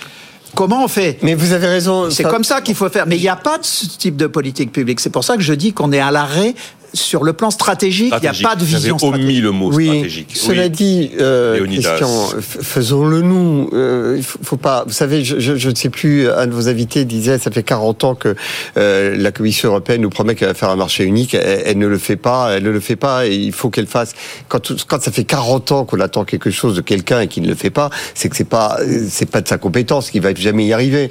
Comment on fait? Mais vous avez raison. C'est comme ça qu'il faut faire. Mais il n'y a pas de ce type de politique publique. C'est pour ça que je dis qu'on est à l'arrêt sur le plan stratégique, il n'y a pas de vision stratégique. omis le mot oui. stratégique. Cela dit, euh, Christian, faisons-le nous. Euh, faut, pas. Vous savez, je, je, ne sais plus. Un de vos invités disait, ça fait 40 ans que euh, la Commission européenne nous promet qu'elle va faire un marché unique. Elle, ne le fait pas. Elle ne le fait pas. Et il faut qu'elle fasse. Quand, quand ça fait 40 ans qu'on attend quelque chose de quelqu'un et qu'il ne le fait pas, c'est que c'est pas c'est pas de sa compétence, qu'il va jamais y arriver.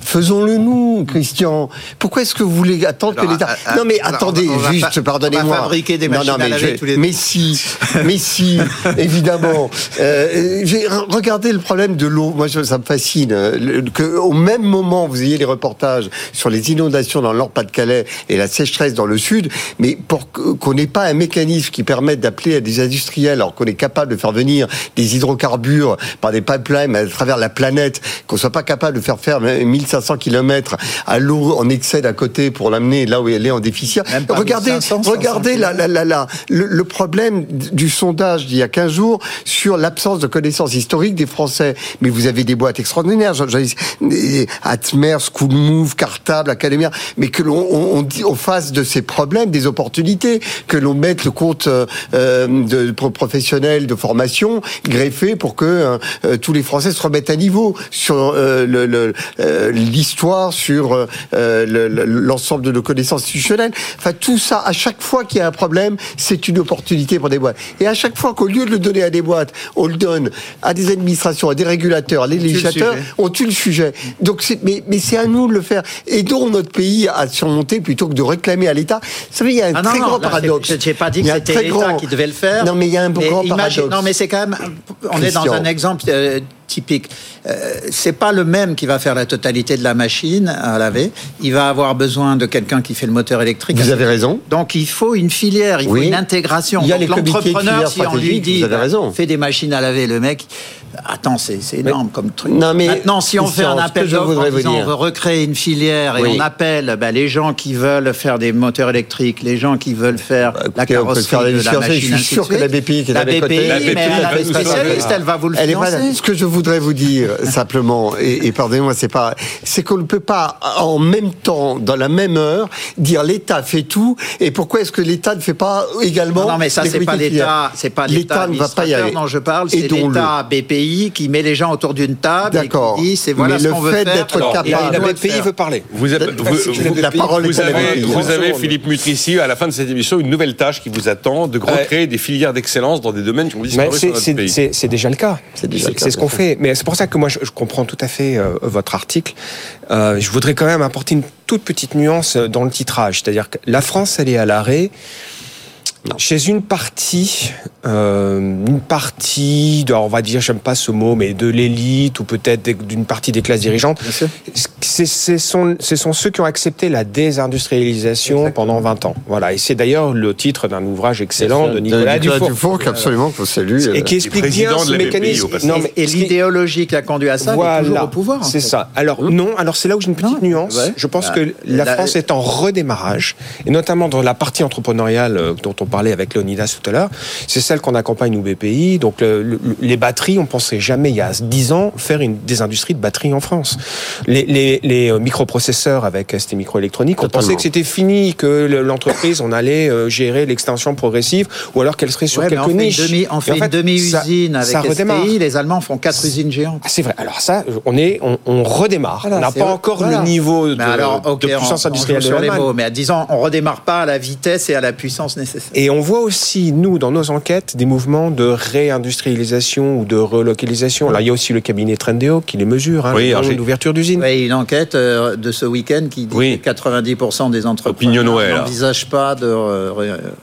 Faisons-le nous, Christian. Pourquoi est-ce que vous voulez attendre que l'État Non, mais attendez, juste, pardon pardonnez-moi. fabriquer des machines non, non, mais à laver tous les Mais si, mais si, évidemment. Euh, regardez le problème de l'eau. Moi, ça me fascine. Euh, que au même moment, vous ayez les reportages sur les inondations dans le Nord-Pas-de-Calais et la sécheresse dans le Sud, mais pour qu'on n'ait pas un mécanisme qui permette d'appeler à des industriels, alors qu'on est capable de faire venir des hydrocarbures par des pipelines à travers la planète, qu'on soit pas capable de faire faire 1500 km à l'eau en excès d'un côté pour l'amener là où elle est en déficit. Regardez, regardez la, la, la, le, problème du sondage d'il y a 15 jours sur l'absence de connaissances historiques des Français. Mais vous avez des boîtes extraordinaires, Atmer, School Move, Cartable, Academia, mais que l'on on, on, fasse de ces problèmes des opportunités, que l'on mette le compte euh, de professionnels de formation greffé pour que euh, tous les Français se remettent à niveau sur euh, l'histoire, sur l'ensemble de nos connaissances institutionnelles. Enfin, tout ça, à chaque fois qu'il y a un problème, c'est une opportunité pour des boîtes. Et à chaque fois qu'au lieu de le donner à des boîtes, on le donne à des administrations, à des régulateurs, à des législateurs, on tue le sujet. Donc, mais, mais c'est à nous de le faire. Aidons notre pays à surmonter plutôt que de réclamer à l'État. Vous savez, il y a un ah très grand paradoxe. Je n'ai pas dit que c'était l'État qui devait le faire. Non, mais il y a un grand paradoxe. Non, mais c'est quand même. On est dans un exemple. Euh, typique. Euh, c'est pas le même qui va faire la totalité de la machine à laver. Il va avoir besoin de quelqu'un qui fait le moteur électrique. Vous avez raison. Donc il faut une filière, il faut une intégration. Il y a l'entrepreneur, si on lui dit, fait des machines à laver, le mec, attends, c'est énorme comme truc. Non, mais Maintenant, si on fait un appel d'offres en disant on veut recréer une filière et on appelle bah, les gens qui veulent faire des moteurs électriques, les gens qui veulent faire bah, la carrosserie de la machine, Je suis sûr que la BPI, qui est la BPI, mais elle spécialiste, elle va vous le financer. Ce que je voudrais vous dire simplement, et, pardonnez-moi, c'est pas, c'est qu'on ne peut pas en même temps, dans la même heure, dire l'État fait tout et pourquoi est-ce que l'État ne fait pas également Non, mais ça c'est pas l'État, c'est pas l'État ne va pas y aller. dont je parle, c'est l'État BPI qui met les gens autour d'une table et qui dit c'est voilà ce qu'on veut faire. La BPI veut parler. Vous avez, la parole vous avez, vous avez Philippe Mutrici à la fin de cette émission une nouvelle tâche qui vous attend de créer des filières d'excellence dans des domaines qui ont disparu sur notre pays. C'est déjà le cas. C'est ce qu'on fait. Mais c'est pour ça que moi je, comprends tout à fait euh, votre article. Euh, je voudrais quand même apporter une toute petite nuance dans le titrage, c'est-à-dire que la France elle est à l'arrêt chez une partie, euh, une partie, de, on va dire, j'aime pas ce mot, mais de l'élite ou peut-être d'une partie des classes dirigeantes, ce sont, sont ceux qui ont accepté la désindustrialisation pendant 20 ans. Voilà, et c'est d'ailleurs le titre d'un ouvrage excellent de Nicolas, Dufour. Dufour absolument, faut saluer. Et qui explique bien ce mécanisme. Non, mais et l'idéologie qui a conduit à ça, voilà, est toujours au pouvoir. C'est ça. Alors mmh. non, alors c'est là où j'ai une petite nuance. Je pense bah, que la, France est en redémarrage, et notamment dans la partie entrepreneuriale euh, dont on parlait avec Leonidas tout à l'heure, c'est celle qu'on accompagne au BPI. Donc les batteries, on pensait jamais il y a 10 ans faire une, des industries de batteries en France. Les, euh, microprocesseurs avec ST Microélectronique, on pensait que c'était fini, que l'entreprise, on allait euh, gérer l'extension progressive, ou alors qu'elle serait sur quelques niches. on fait une demi-usine avec ça STI, les Allemands font quatre usines géantes. Ah, c'est vrai. Alors ça, on est, on, redémarre. on n'a pas encore le niveau de, de puissance industrielle les mots, mais à 10 ans, on redémarre pas à la vitesse et à la puissance nécessaire. Et on voit aussi, nous, dans nos enquêtes, des mouvements de réindustrialisation ou de relocalisation. Là, il y a aussi le cabinet Trendéo qui les mesure, hein, l'ouverture d'usines. Oui, une enquête euh, de ce week-end qui dit que 90% des entreprises n'envisagent pas de...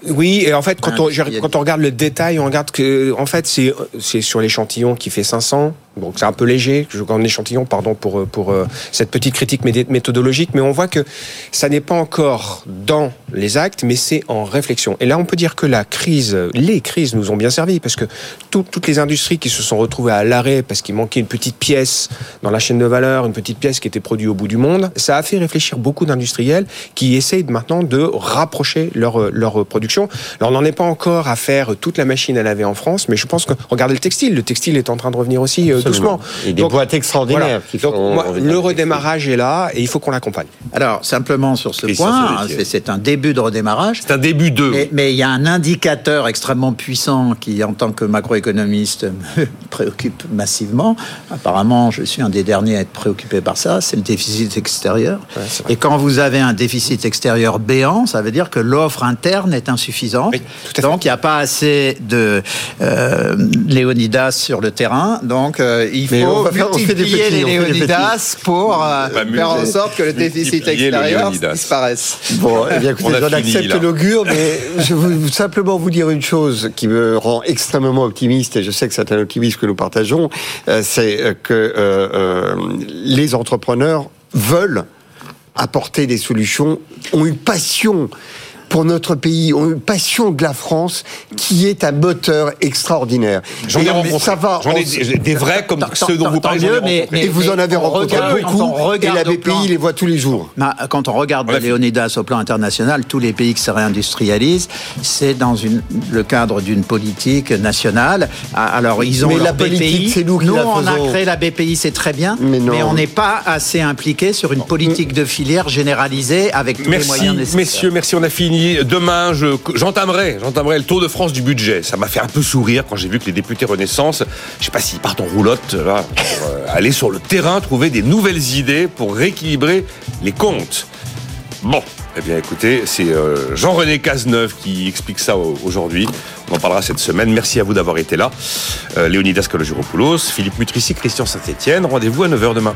oui, et en fait, quand on, quand on regarde le détail, on regarde que, en fait, c'est sur l'échantillon qui fait 500, donc c'est un peu léger, en échantillon, pardon pour pour euh, cette petite critique méthodologique, mais on voit que ça n'est pas encore dans les actes, mais c'est en réflexion. Et là, on peut dire que la crise, les crises nous ont bien servi parce que toutes les industries qui se sont retrouvées à l'arrêt parce qu'il manquait une petite pièce dans la chaîne de valeur, une petite pièce qui était produite au bout du monde, ça a fait réfléchir beaucoup d'industriels qui essayent maintenant de rapprocher leur leur production. Alors on n'en est pas encore à faire toute la machine à laver en France, mais je pense que regardez le textile, le textile est en train de revenir aussi euh, doucement. Et des boîtes extraordinaires. le redémarrage est là et il faut qu'on l'accompagne. Alors simplement sur ce point, c'est un début de redémarrage. C'est un début de. Mais, il y a un indicateur extrêmement puissant qui, en tant que macroéconomiste, me préoccupe massivement. Apparemment, je suis un des derniers à être préoccupé par ça. C'est le déficit extérieur. et quand vous avez un déficit extérieur béant, ça veut dire que l'offre interne est insuffisante. Donc il n'y a pas assez de euh, Léonidas sur le terrain. Donc euh, euh, il faut multiplier les Léonidas pour euh, faire en sorte que le déficit extérieur disparaisse. Bon, eh bien, écoutez, j'en accepte l'augure, mais je veux simplement vous dire une chose qui me rend extrêmement optimiste, et je sais que c'est un optimisme que nous partageons, euh, c'est que les entrepreneurs veulent apporter des solutions, ont une passion pour notre pays, ont une passion de la France qui est un moteur extraordinaire. J'en ai rencontré. Ça va. J'en ai des vrais comme ceux dont vous parlez. Mais, et vous en avez rencontré beaucoup. Et la BPI les voit tous les jours. Quand on regarde Léonidas au plan international, tous les pays qui se réindustrialisent, c'est dans une, le cadre d'une politique nationale. Ah, alors ils ont mais la BPI. c'est nous qui Nous, on a créé la BPI, c'est très bien, mais, on n'est pas assez impliqué sur une politique de filière généralisée avec tous les moyens nécessaires. Messieurs, merci, on a fini. Demain, j'entamerai, j'entamerai le Tour de France du budget. Ça m'a fait un peu sourire quand j'ai vu que les députés Renaissance, je sais pas s'ils partent en roulotte là, pour euh, aller sur le terrain trouver des nouvelles idées pour rééquilibrer les comptes. Bon, eh bien écoutez, c'est euh, Jean-René Cazeneuve qui explique ça aujourd'hui. On en parlera cette semaine. Merci à vous d'avoir été là. Euh, Léonidas Kalogiropoulos, Philippe Mutrici, Christian Saint-Etienne. Rendez-vous à 9h demain.